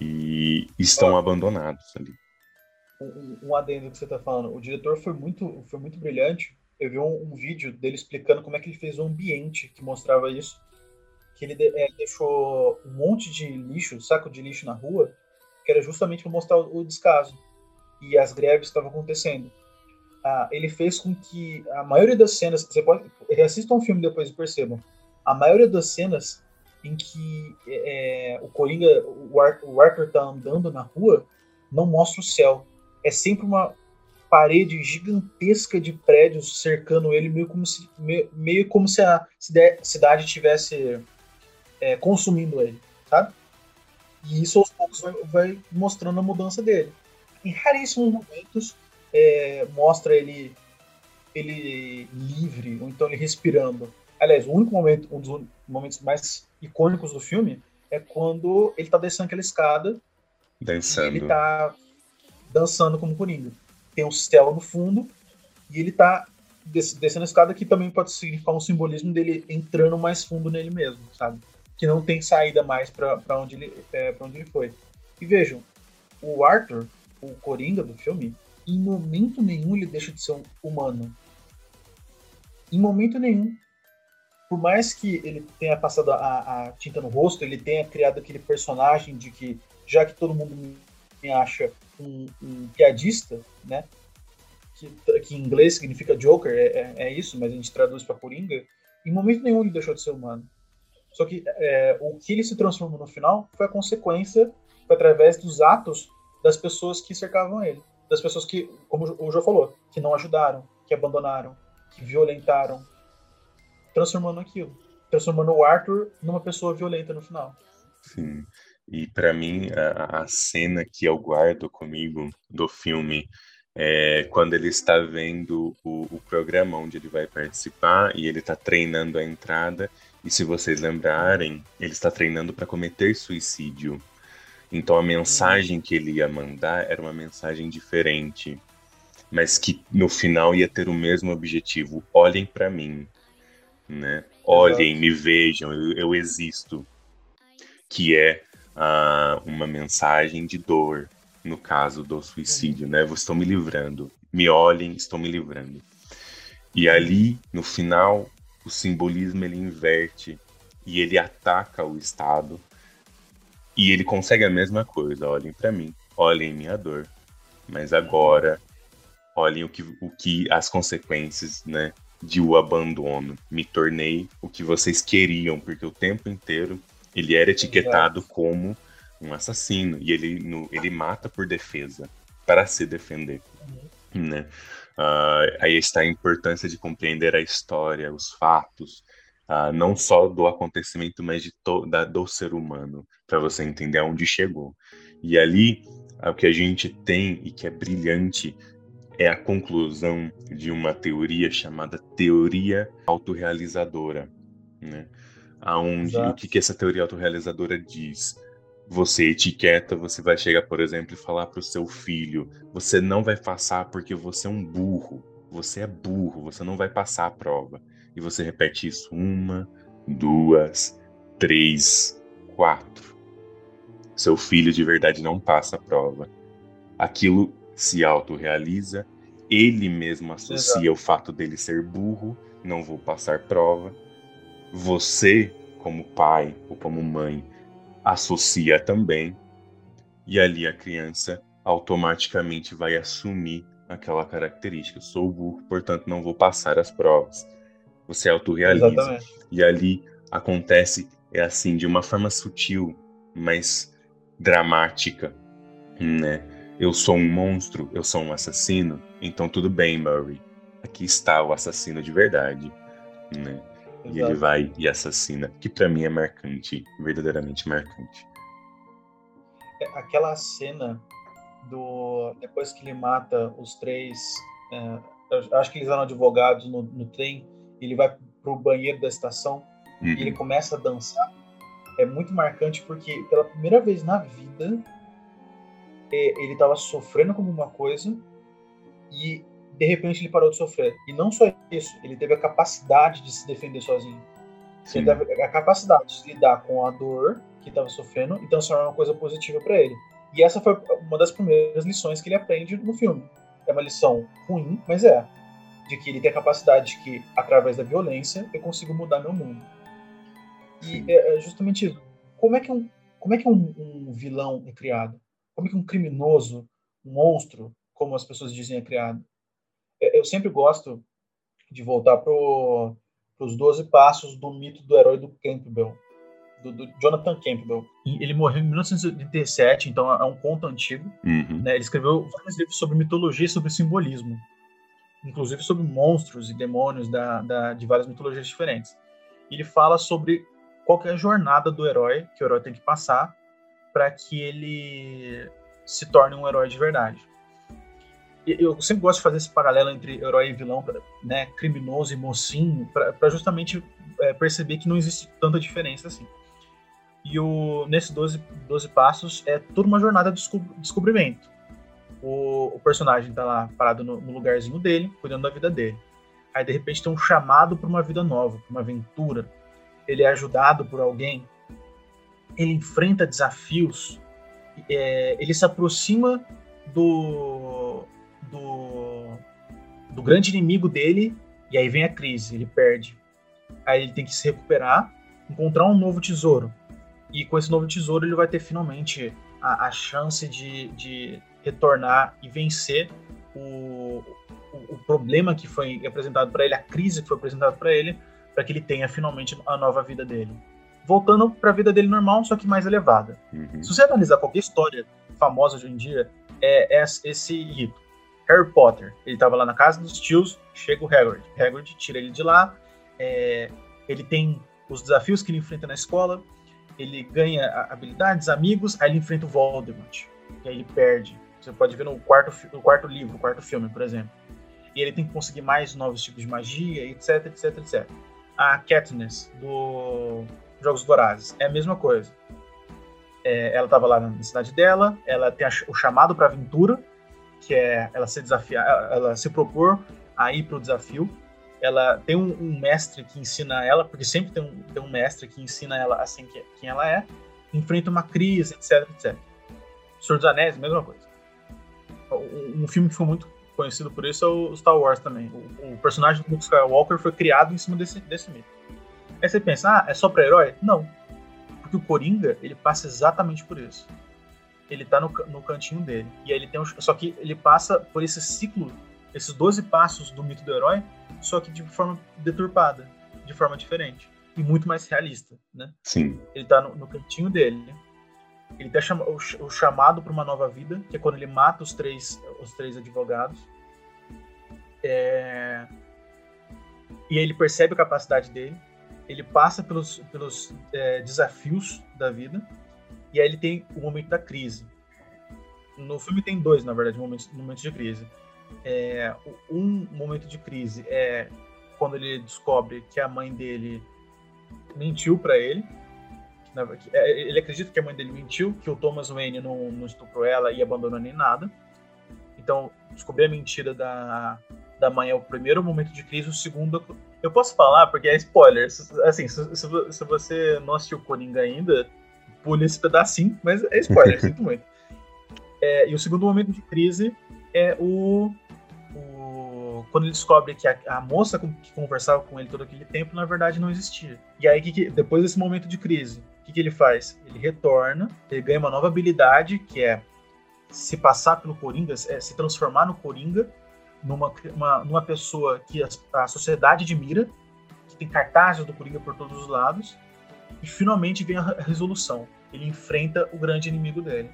E estão abandonados ali. Um, um adendo que você está falando. O diretor foi muito, foi muito brilhante. Eu vi um, um vídeo dele explicando como é que ele fez o ambiente que mostrava isso que ele é, deixou um monte de lixo, saco de lixo na rua, que era justamente para mostrar o descaso e as greves que estavam acontecendo. Ah, ele fez com que a maioria das cenas, você pode assistam um filme depois e percebam, a maioria das cenas em que é, o Coringa, o, Ar, o Arthur tá andando na rua, não mostra o céu. É sempre uma parede gigantesca de prédios cercando ele, meio como se, meio, meio como se a cidade tivesse é, consumindo ele, sabe? E isso aos poucos vai, vai, mostrando a mudança dele. Em raríssimos momentos é, mostra ele ele livre, ou então ele respirando. Aliás, o único momento, um dos momentos mais icônicos do filme é quando ele tá descendo aquela escada. Dançando. ele tá dançando como Coringa. Tem um céu no fundo e ele tá descendo a escada que também pode significar um simbolismo dele entrando mais fundo nele mesmo, sabe? que não tem saída mais para onde, ele, é, onde ele foi. E vejam, o Arthur, o Coringa do filme, em momento nenhum ele deixa de ser um humano. Em momento nenhum. Por mais que ele tenha passado a, a tinta no rosto, ele tenha criado aquele personagem de que, já que todo mundo me acha um, um piadista, né? Que, que, em inglês significa Joker, é, é, é isso, mas a gente traduz para Coringa. Em momento nenhum ele deixou de ser humano. Só que é, o que ele se transformou no final foi a consequência, foi através dos atos das pessoas que cercavam ele. Das pessoas que, como o João falou, que não ajudaram, que abandonaram, que violentaram, transformando aquilo. Transformando o Arthur numa pessoa violenta no final. Sim. E para mim, a, a, cena que eu guardo comigo do filme é quando ele está vendo o, o programa onde ele vai participar e ele está treinando a entrada E se vocês lembrarem, ele está treinando para cometer suicídio. Então a mensagem que ele ia mandar era uma mensagem diferente, mas que no final ia ter o mesmo objetivo. Olhem para mim, né? Olhem, me vejam, eu, eu existo. Que é uh, uma mensagem de dor, no caso do suicídio, né? Estou me livrando. Me olhem, estou me livrando. E ali, no final, o simbolismo ele inverte e ele ataca o Estado e ele consegue a mesma coisa. Olhem para mim, olhem minha dor, mas agora olhem o que, o que as consequências, né, de o abandono. Me tornei o que vocês queriam, porque o tempo inteiro ele era etiquetado como um assassino e ele no, ele mata por defesa para se defender, né? Uh, aí está a importância de compreender a história, os fatos, uh, não só do acontecimento, mas de da, do ser humano, para você entender aonde chegou. E ali, o que a gente tem e que é brilhante é a conclusão de uma teoria chamada teoria autorrealizadora, né? Aonde, o que, que essa teoria autorrealizadora diz? você etiqueta, você vai chegar, por exemplo, e falar para o seu filho: você não vai passar porque você é um burro. Você é burro, você não vai passar a prova. E você repete isso uma, duas, três, quatro. Seu filho de verdade não passa a prova. Aquilo se autorrealiza, ele mesmo associa Exato. o fato dele ser burro, não vou passar prova. Você, como pai ou como mãe, associa também, e ali a criança automaticamente vai assumir aquela característica. Sou burro, portanto não vou passar as provas. Você autorrealiza. Exatamente. E ali acontece, é assim, de uma forma sutil, mas dramática, né? Eu sou um monstro, eu sou um assassino, então tudo bem, Murray. Aqui está o assassino de verdade, né? E ele vai e assassina, que para mim é marcante, verdadeiramente marcante. É, aquela cena do depois que ele mata os três, é, acho que eles eram advogados no, no trem, ele vai pro banheiro da estação uhum. e ele começa a dançar. É muito marcante porque pela primeira vez na vida é, ele estava sofrendo com alguma coisa e de repente ele parou de sofrer. E não só isso, ele teve a capacidade de se defender sozinho. Sim. Ele teve a capacidade de lidar com a dor que estava sofrendo e transformar uma coisa positiva para ele. E essa foi uma das primeiras lições que ele aprende no filme. É uma lição ruim, mas é. De que ele tem a capacidade de que, através da violência, eu consigo mudar meu mundo. E é, é justamente isso. Como é que um, como é que um, um vilão é criado? Como é que um criminoso, um monstro, como as pessoas dizem, é criado? eu sempre gosto de voltar para os 12 passos do mito do herói do Campbell, do, do, Jonathan Campbell. Ele morreu em 1987, então é um conto antigo. Uhum. Né? Ele escreveu vários livros sobre mitologia e sobre simbolismo, inclusive sobre monstros e demônios da, da, de várias mitologias diferentes. Ele fala sobre qual é a jornada do herói que o herói tem que passar para que ele se torne um herói de verdade eu sempre gosto de fazer esse paralelo entre herói e vilão, né, criminoso e mocinho, para justamente é, perceber que não existe tanta diferença assim. E o, nesse 12, 12 passos é toda uma jornada de descobrimento. O, o personagem tá lá parado no, no, lugarzinho dele, cuidando da vida dele. Aí de repente tem um chamado para uma vida nova, para uma aventura. Ele é ajudado por alguém. Ele enfrenta desafios. É, ele se aproxima do, do, do grande inimigo dele, e aí vem a crise, ele perde. Aí ele tem que se recuperar, encontrar um novo tesouro. E com esse novo tesouro ele vai ter finalmente a, a chance de, de retornar e vencer o, o, o, problema que foi apresentado para ele, a crise que foi apresentada para ele, para que ele tenha finalmente a nova vida dele. Voltando para a vida dele normal, só que mais elevada. Uhum. Se você analisar qualquer história famosa hoje em dia, é, é esse rito. Harry Potter, ele estava lá na casa dos tios, chega o Hagrid. Hagrid tira ele de lá, é, ele tem os desafios que ele enfrenta na escola, ele ganha habilidades, amigos, aí ele enfrenta o Voldemort, e aí ele perde. Você pode ver no quarto, no quarto livro, no quarto filme, por exemplo. E ele tem que conseguir mais novos tipos de magia, etc, etc, etc. a Katniss do Jogos Vorazes. É a mesma coisa. É, ela estava lá na cidade dela, ela tem a, o chamado para aventura, que é ela se desafiar, ela se propor a ir para o desafio. Ela tem um, um, mestre que ensina ela, porque sempre tem um, tem um mestre que ensina ela assim que, quem ela é, enfrenta uma crise, etc, etc. Senhor dos Anéis, mesma coisa. Um, filme que foi muito conhecido por isso é o Star Wars também. O, o personagem do Luke Skywalker foi criado em cima desse, desse mito. Aí você pensa, ah, é só pra herói? Não. Porque o Coringa, ele passa exatamente por isso. Ele tá no, no cantinho dele. E aí ele tem um, Só que ele passa por esse ciclo, esses 12 passos do mito do herói, só que de forma deturpada, de forma diferente. E muito mais realista, né? Sim. Ele tá no, no cantinho dele. Ele tem o, chamado para uma nova vida, que é quando ele mata os três, os três advogados. É... E aí ele percebe a capacidade dele ele passa pelos, pelos é, desafios da vida e aí ele tem o momento da crise. No filme tem dois, na verdade, momentos, momentos de crise. É, um momento de crise é quando ele descobre que a mãe dele mentiu para ele. É, ele acredita que a mãe dele mentiu, que o Thomas Wayne não, não estuprou ela e abandonou nem nada. Então, descobrir a mentira da, da mãe é o primeiro momento de crise, o segundo eu posso falar, porque é spoiler. Assim, se, se você não assistiu Coringa ainda, pule esse pedacinho, mas é spoiler, sinto muito. É, e o segundo momento de crise é o, o quando ele descobre que a, a, moça que conversava com ele todo aquele tempo, na verdade, não existia. E aí, que, depois desse momento de crise, o que, que ele faz? Ele retorna, ele ganha uma nova habilidade, que é se passar pelo Coringa, é se transformar no Coringa, numa, uma, numa pessoa que a, a sociedade admira, que tem cartazes do Coringa por todos os lados, e finalmente vem a resolução. Ele enfrenta o grande inimigo dele,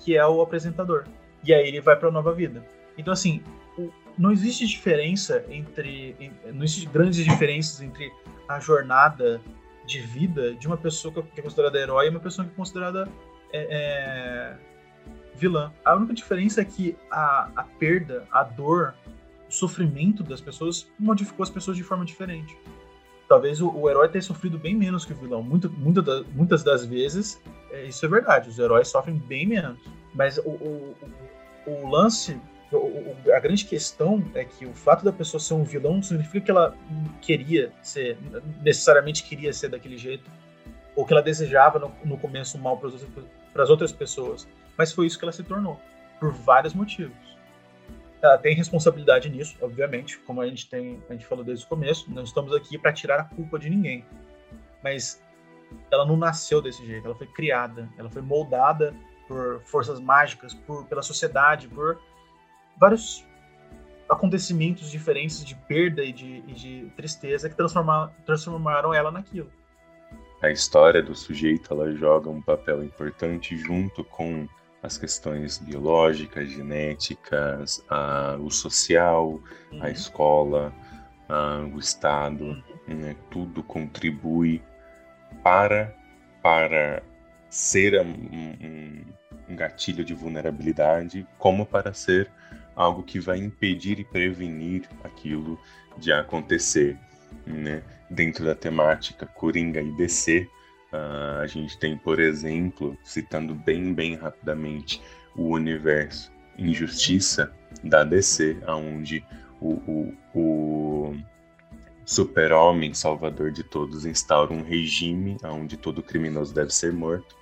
que é o apresentador. E aí ele vai para a nova vida. Então, assim, não existe diferença entre. Não existe grandes diferenças entre a jornada de vida de uma pessoa que é considerada herói e uma pessoa que é considerada é, é, vilã. A única diferença é que a, a perda, a dor, o sofrimento das pessoas modificou as pessoas de forma diferente. Talvez o, o herói tenha sofrido bem menos que o vilão. Muito, muita da, muitas das vezes, é, isso é verdade, os heróis sofrem bem menos. Mas o, o, o lance, a grande questão é que o fato da pessoa ser um vilão não significa que ela queria ser, necessariamente queria ser daquele jeito, ou que ela desejava no, no começo mal para as outras pessoas mas foi isso que ela se tornou, por vários motivos. Ela tem responsabilidade nisso, obviamente, como a gente tem, a gente falou desde o começo, não estamos aqui para tirar a culpa de ninguém. Mas ela não nasceu desse jeito, ela foi criada, ela foi moldada por forças mágicas, por pela sociedade, por vários acontecimentos diferentes de perda e de, e de tristeza que transformaram, transformaram ela naquilo. A história do sujeito ela joga um papel importante junto com as questões biológicas, genéticas, uh, o social, uhum. a escola, uh, o Estado, uhum. né, tudo contribui para, para ser um, um, um, gatilho de vulnerabilidade, como para ser algo que vai impedir e prevenir aquilo de acontecer. Né? Dentro da temática Coringa e DC, Uh, a gente tem, por exemplo, citando bem, bem rapidamente, o universo Injustiça da DC, onde o, o, o super-homem, salvador de todos, instaura um regime onde todo criminoso deve ser morto.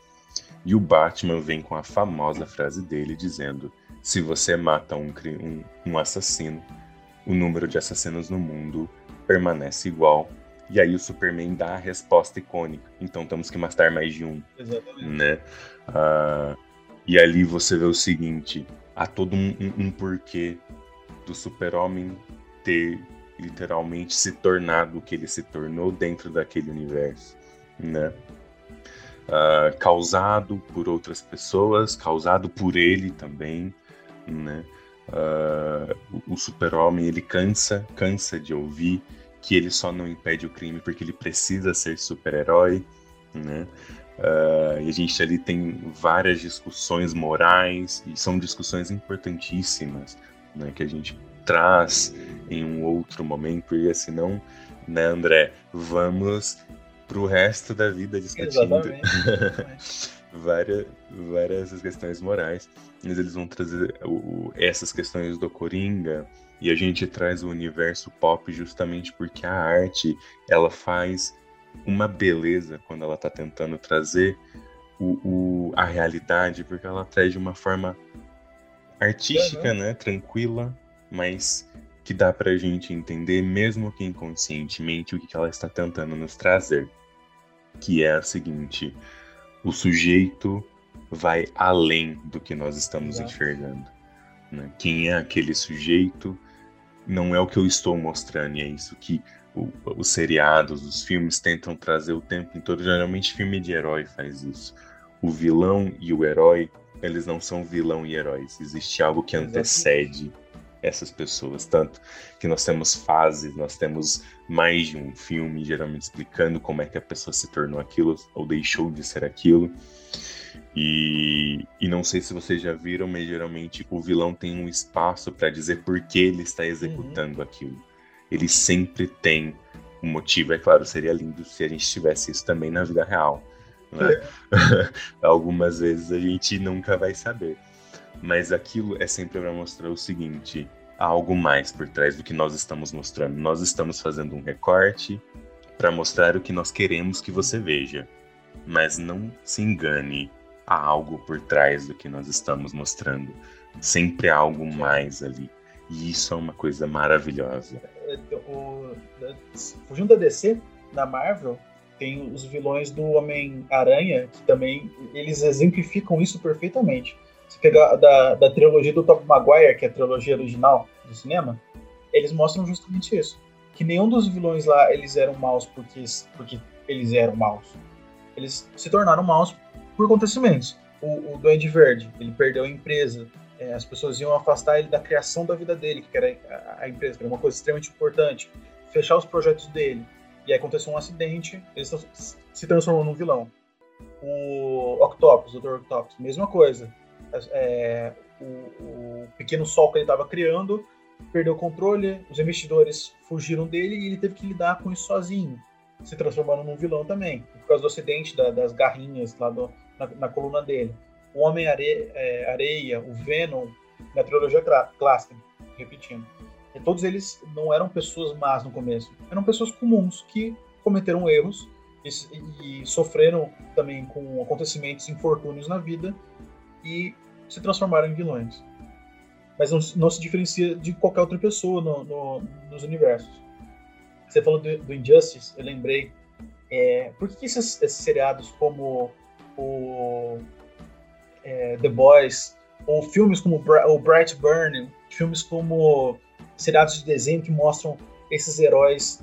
E o Batman vem com a famosa frase dele dizendo: se você mata um, um, um assassino, o número de assassinos no mundo permanece igual e aí o Superman dá a resposta icônica. Então temos que matar mais de um. Exatamente. Né? Uh, e ali você vê o seguinte: há todo um, um, um porquê do Super-Homem ter literalmente se tornado o que ele se tornou dentro daquele universo, né? Uh, causado por outras pessoas, causado por ele também, né? Uh, o super-homem ele cansa, cansa de ouvir que ele só não impede o crime porque ele precisa ser super-herói, né? Uh, e a gente ali tem várias discussões morais e são discussões importantíssimas, né? Que a gente traz em um outro momento, porque senão, né, André, vamos pro resto da vida discutindo várias, várias questões morais, mas eles vão trazer o, essas questões do Coringa e a gente traz o universo pop justamente porque a arte ela faz uma beleza quando ela está tentando trazer o, o, a realidade, porque ela traz de uma forma artística, uhum. né, tranquila, mas que dá pra gente entender, mesmo que inconscientemente, o que ela está tentando nos trazer. Que é a seguinte: o sujeito vai além do que nós estamos Exato. enxergando. Né? Quem é aquele sujeito não é o que eu estou mostrando, e é isso que o, os seriados, os filmes tentam trazer o tempo todo. Geralmente, filme de herói faz isso. O vilão e o herói, eles não são vilão e heróis. Existe algo que antecede essas pessoas. Tanto que nós temos fases, nós temos mais de um filme, geralmente explicando como é que a pessoa se tornou aquilo ou deixou de ser aquilo. E, e não sei se vocês já viram, mas geralmente o vilão tem um espaço para dizer por que ele está executando uhum. aquilo ele sempre tem um motivo. É claro, seria lindo se a gente tivesse isso também na vida real. Né? É. Algumas vezes a gente nunca vai saber. Mas aquilo é sempre para mostrar o seguinte: há algo mais por trás do que nós estamos mostrando. Nós estamos fazendo um recorte para mostrar o que nós queremos que você veja. Mas não se engane, há algo por trás do que nós estamos mostrando. Sempre há algo mais ali. E isso é uma coisa maravilhosa. O, fugindo da DC, na Marvel, tem os vilões do Homem-Aranha, que também eles exemplificam isso perfeitamente. Se pegar da, da trilogia do Tobey Maguire, que é a trilogia original do cinema, eles mostram justamente isso. Que nenhum dos vilões lá eles eram maus porque, porque eles eram maus. Eles se tornaram maus por acontecimentos. O, o Duende Verde, ele perdeu a empresa, é, as pessoas iam afastar ele da criação da vida dele, que era a, a, empresa, que era uma coisa extremamente importante, fechar os projetos dele. E aí aconteceu um acidente, ele se transformou num vilão. O Octopus, o Dr. Octopus, mesma coisa. É, o, o, pequeno sol que ele estava criando perdeu o controle, os investidores fugiram dele e ele teve que lidar com isso sozinho, se transformando num vilão também, por causa do acidente da, das garrinhas lá do, na, na coluna dele o Homem-Areia, é, o Venom, na trilogia clássica, repetindo. E todos eles não eram pessoas más no começo, eram pessoas comuns que cometeram erros e, e sofreram também com acontecimentos, infortúnios na vida e se transformaram em vilões. Mas não, não se diferencia de qualquer outra pessoa no, no, nos universos. Você falou do, do Injustice, eu lembrei. É, por que esses, esses seriados como o é, The Boys, ou filmes como o Bright Burn, filmes como seriados de desenho que mostram esses heróis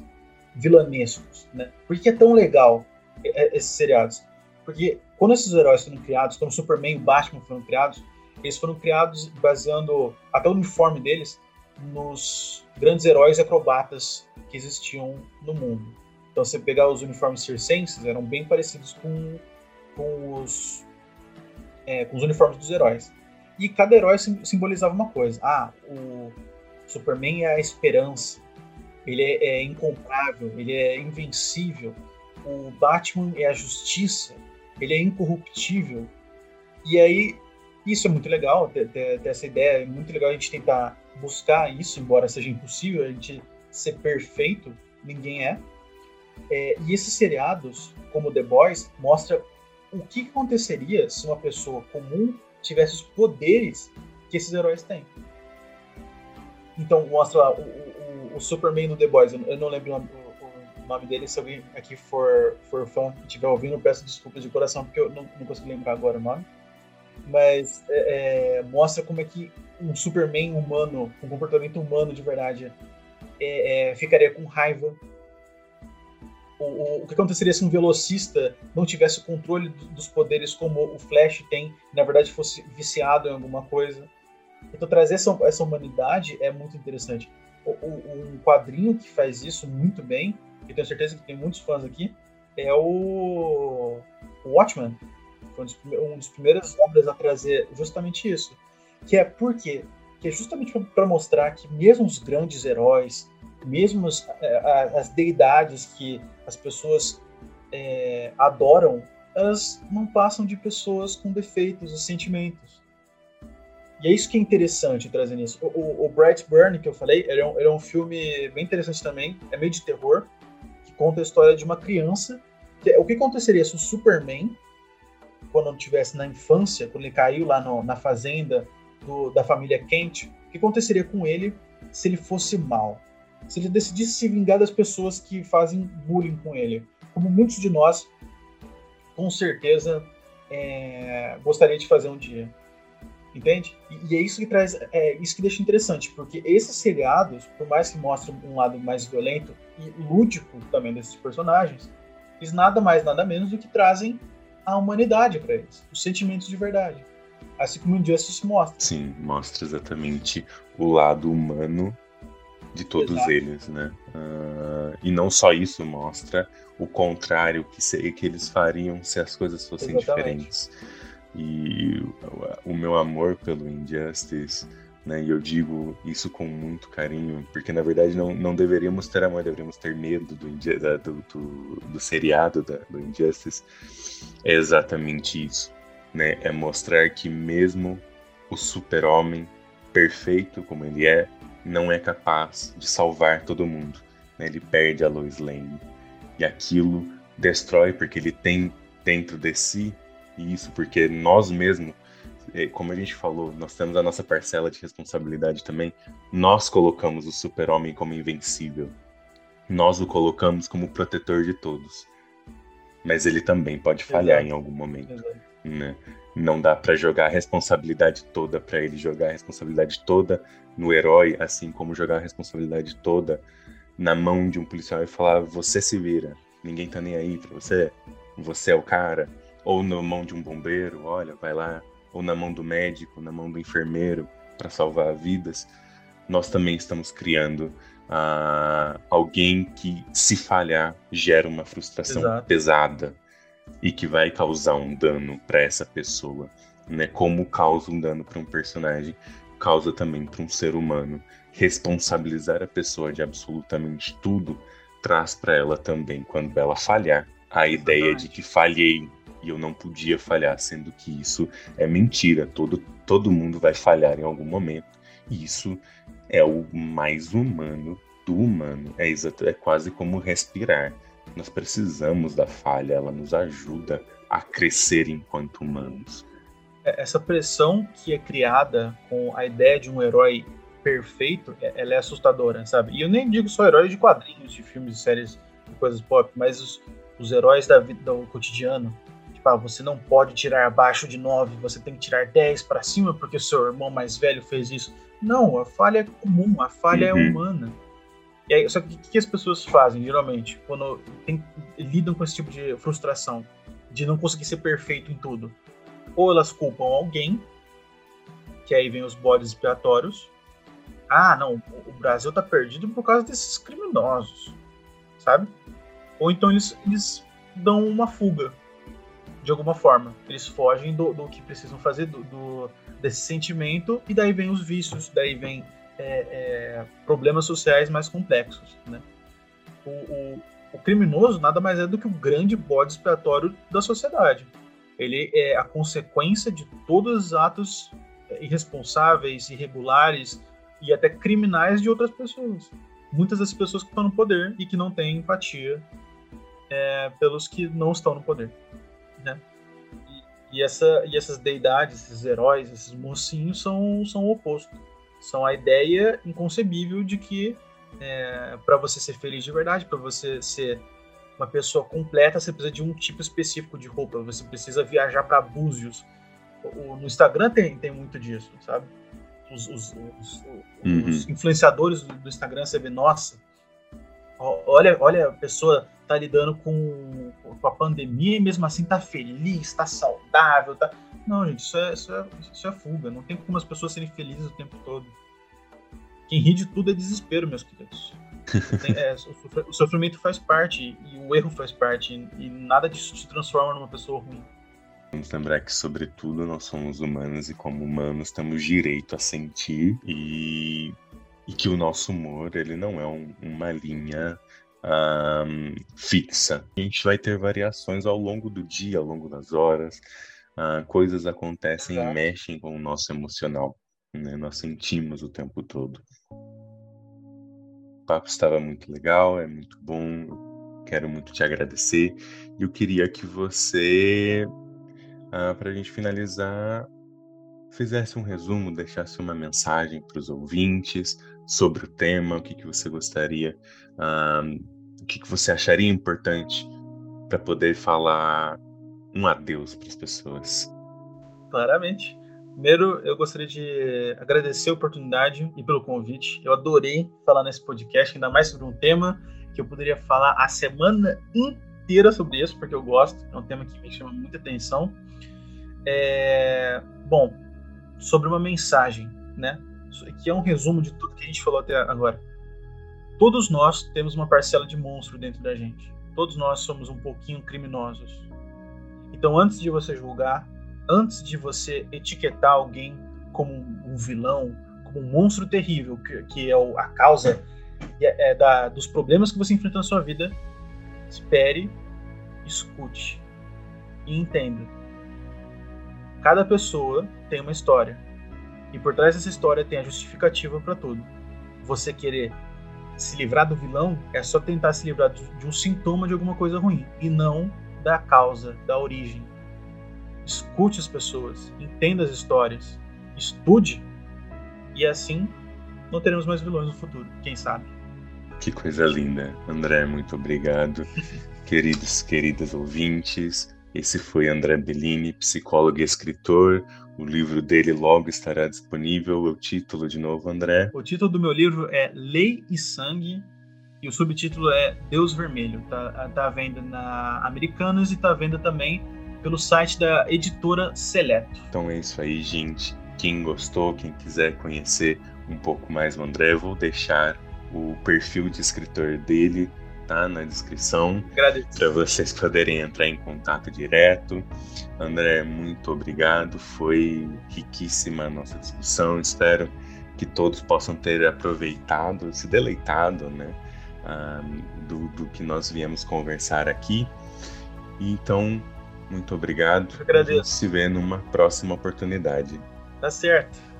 vilanescos, né? Por que é tão legal é, é, esses seriados? Porque quando esses heróis foram criados, quando o Superman e o Batman foram criados, eles foram criados baseando até o uniforme deles nos grandes heróis acrobatas que existiam no mundo. Então, você pegar os uniformes circenses, eram bem parecidos com, com os é, com os uniformes dos heróis. E cada herói simbolizava uma coisa. Ah, o Superman é a esperança. Ele é, é incomparável, ele é invencível. O Batman é a justiça, ele é incorruptível. E aí, isso é muito legal, ter, ter, ter essa ideia, é muito legal a gente tentar buscar isso, embora seja impossível a gente ser perfeito, ninguém é. é e esses seriados, como The Boys, mostra o que aconteceria se uma pessoa comum tivesse os poderes que esses heróis têm. Então, mostra lá, o, o, o Superman no The Boys, eu não lembro o o nome dele, se alguém aqui for, for fã e estiver ouvindo, peço desculpas de coração, porque eu não, não consigo lembrar agora o nome. Mas é, é, mostra como é que um Superman humano, um comportamento humano de verdade, é, é ficaria com raiva o, o, que aconteceria se um velocista não tivesse o controle dos poderes como o Flash tem, na verdade fosse viciado em alguma coisa. Então trazer essa, essa humanidade é muito interessante. O, o, um quadrinho que faz isso muito bem, e tenho certeza que tem muitos fãs aqui, é o, Watchmen. Foi um dos, dos primeiras obras a trazer justamente isso. Que é por quê? que é justamente para mostrar que mesmo os grandes heróis, mesmo as, as deidades que as pessoas é, adoram, elas não passam de pessoas com defeitos e sentimentos. E é isso que é interessante trazendo isso. O, o, o Bright Burn, que eu falei, é, um, ele é um filme bem interessante também, é meio de terror, conta a história de uma criança. Que, o que aconteceria se o Superman, quando estivesse na infância, quando ele caiu lá no, na fazenda do, da família Kent, o que aconteceria com ele se ele fosse mal? Se ele decidisse se vingar das pessoas que fazem bullying com ele? Como muitos de nós, com certeza, é, gostaria de fazer um dia. Entende? E, e, é isso que traz, é isso que deixa interessante, porque esses seriados, por mais que mostrem um lado mais violento e lúdico também desses personagens, eles nada mais, nada menos do que trazem a humanidade para eles, os sentimentos de verdade. Assim como o Injustice mostra. Sim, mostra exatamente o lado humano de todos Exato. eles, né? Uh, e não só isso, mostra o contrário que, se, que eles fariam se as coisas fossem exatamente. diferentes. E o, meu amor pelo Injustice, né? E eu digo isso com muito carinho, porque na verdade não, não deveríamos ter amor, deveríamos ter medo do, do, do, do seriado da, do Injustice. É exatamente isso, né? É mostrar que mesmo o super-homem perfeito como ele é, não é capaz de salvar todo mundo. Né? Ele perde a Lois Lane. E aquilo destrói porque ele tem dentro de si isso, porque nós mesmos, é, como a gente falou, nós temos a nossa parcela de responsabilidade também. Nós colocamos o super-homem como invencível. Nós o colocamos como protetor de todos. Mas ele também pode falhar Exato. em algum momento. Exato. Né? Não dá para jogar a responsabilidade toda para ele, jogar a responsabilidade toda no herói, assim como jogar a responsabilidade toda na mão de um policial e falar: você se vira, ninguém tá nem aí pra você, você é o cara. Ou na mão de um bombeiro, olha, vai lá. Ou na mão do médico, na mão do enfermeiro, para salvar vidas. Nós também estamos criando uh, alguém que, se falhar, gera uma frustração Exato. pesada e que vai causar um dano para essa pessoa, né? Como causa um dano para um personagem, causa também para um ser humano. Responsabilizar a pessoa de absolutamente tudo traz para ela também, quando ela falhar, a ideia de que falhei e eu não podia falhar, sendo que isso é mentira. Todo, todo mundo vai falhar em algum momento. E isso é o mais humano do humano. É, exato, é quase como respirar. Nós precisamos da falha, ela nos ajuda a crescer enquanto humanos. É, essa pressão que é criada com a ideia de um herói perfeito, é, ela é assustadora, sabe? E eu nem digo só heróis de quadrinhos, de filmes, de séries, de coisas pop, mas os, os heróis da vida, do cotidiano. Você não pode tirar abaixo de 9, você tem que tirar 10 para cima porque seu irmão mais velho fez isso. Não, a falha é comum, a falha é uhum. é humana. E aí, só que o que as pessoas fazem, geralmente, quando tem, lidam com esse tipo de frustração, de não conseguir ser perfeito em tudo? Ou elas culpam alguém, que aí vem os bodes expiatórios. Ah, não, o Brasil tá perdido por causa desses criminosos, sabe? Ou então eles, eles dão uma fuga, de alguma forma. Eles fogem do, do que precisam fazer, do, do, desse sentimento, e daí vem os vícios, daí vem é, é, problemas sociais mais complexos. Né? O, o, o, criminoso nada mais é do que o grande bode expiatório da sociedade. Ele é a consequência de todos os atos irresponsáveis, irregulares e até criminais de outras pessoas. Muitas das pessoas que estão no poder e que não têm empatia é, pelos que não estão no poder. Né? E, e, essa, e essas deidades, esses heróis, esses mocinhos são, são o oposto são a ideia inconcebível de que é, para você ser feliz de verdade, para você ser uma pessoa completa, você precisa de um tipo específico de roupa. Você precisa viajar para Búzios. O, no Instagram tem, tem muito disso, sabe? Os, os, os, uhum. os influenciadores do, do, Instagram, você vê, nossa, olha, olha a pessoa tá lidando com, com a pandemia e mesmo assim tá feliz, tá saudável, tá não, gente, isso é, isso é, isso é fuga. Não tem como as pessoas serem felizes o tempo todo. Quem ri de tudo é desespero, meus queridos. Tem, é, o sofrimento faz parte e o erro faz parte e nada disso te transforma numa pessoa ruim. Vamos lembrar que, sobretudo, nós somos humanos e, como humanos, temos direito a sentir e, e que o nosso humor ele não é um, uma linha um, fixa. A gente vai ter variações ao longo do dia, ao longo das horas. Uh, coisas acontecem Exato. e mexem com o nosso emocional. Né? Nós sentimos o tempo todo. O papo estava muito legal, é muito bom. Quero muito te agradecer. E eu queria que você, uh, para a gente finalizar, fizesse um resumo, deixasse uma mensagem para os ouvintes sobre o tema, o que, que você gostaria o que, que você acharia importante para poder falar um adeus para as pessoas? Claramente. Primeiro, eu gostaria de agradecer a oportunidade e pelo convite. Eu adorei falar nesse podcast, ainda mais sobre um tema que eu poderia falar a semana inteira sobre isso, porque eu gosto. É um tema que me chama muita atenção. É... Bom, sobre uma mensagem, né? Que é um resumo de tudo que a gente falou até agora. Todos nós temos uma parcela de monstro dentro da gente. Todos nós somos um pouquinho criminosos. Então, antes de você julgar, antes de você etiquetar alguém como um vilão, como um monstro terrível, que, que é a causa é, é, da, dos problemas que você enfrenta na sua vida, espere, escute e entenda. Cada pessoa tem uma história. E por trás dessa história tem a justificativa para tudo. Você querer se livrar do vilão é só tentar se livrar de, um sintoma de alguma coisa ruim e não da causa, da origem. Escute as pessoas, entenda as histórias, estude e assim não teremos mais vilões no futuro, quem sabe. Que coisa linda. André, muito obrigado. Queridos, queridas ouvintes, esse foi André Bellini, psicólogo e escritor. O livro dele logo estará disponível. O título de novo, André? O título do meu livro é Lei e Sangue e o subtítulo é Deus Vermelho. Tá, tá à venda na Americanas e tá à venda também pelo site da editora Seleto. Então é isso aí, gente. Quem gostou, quem quiser conhecer um pouco mais o André, vou deixar o perfil de escritor dele tá na descrição para vocês poderem entrar em contato direto. André, muito obrigado. Foi riquíssima a nossa discussão. Espero que todos possam ter aproveitado, se deleitado, né, do, do que nós viemos conversar aqui. Então, muito obrigado. Eu agradeço. A gente se vê numa próxima oportunidade. Tá certo.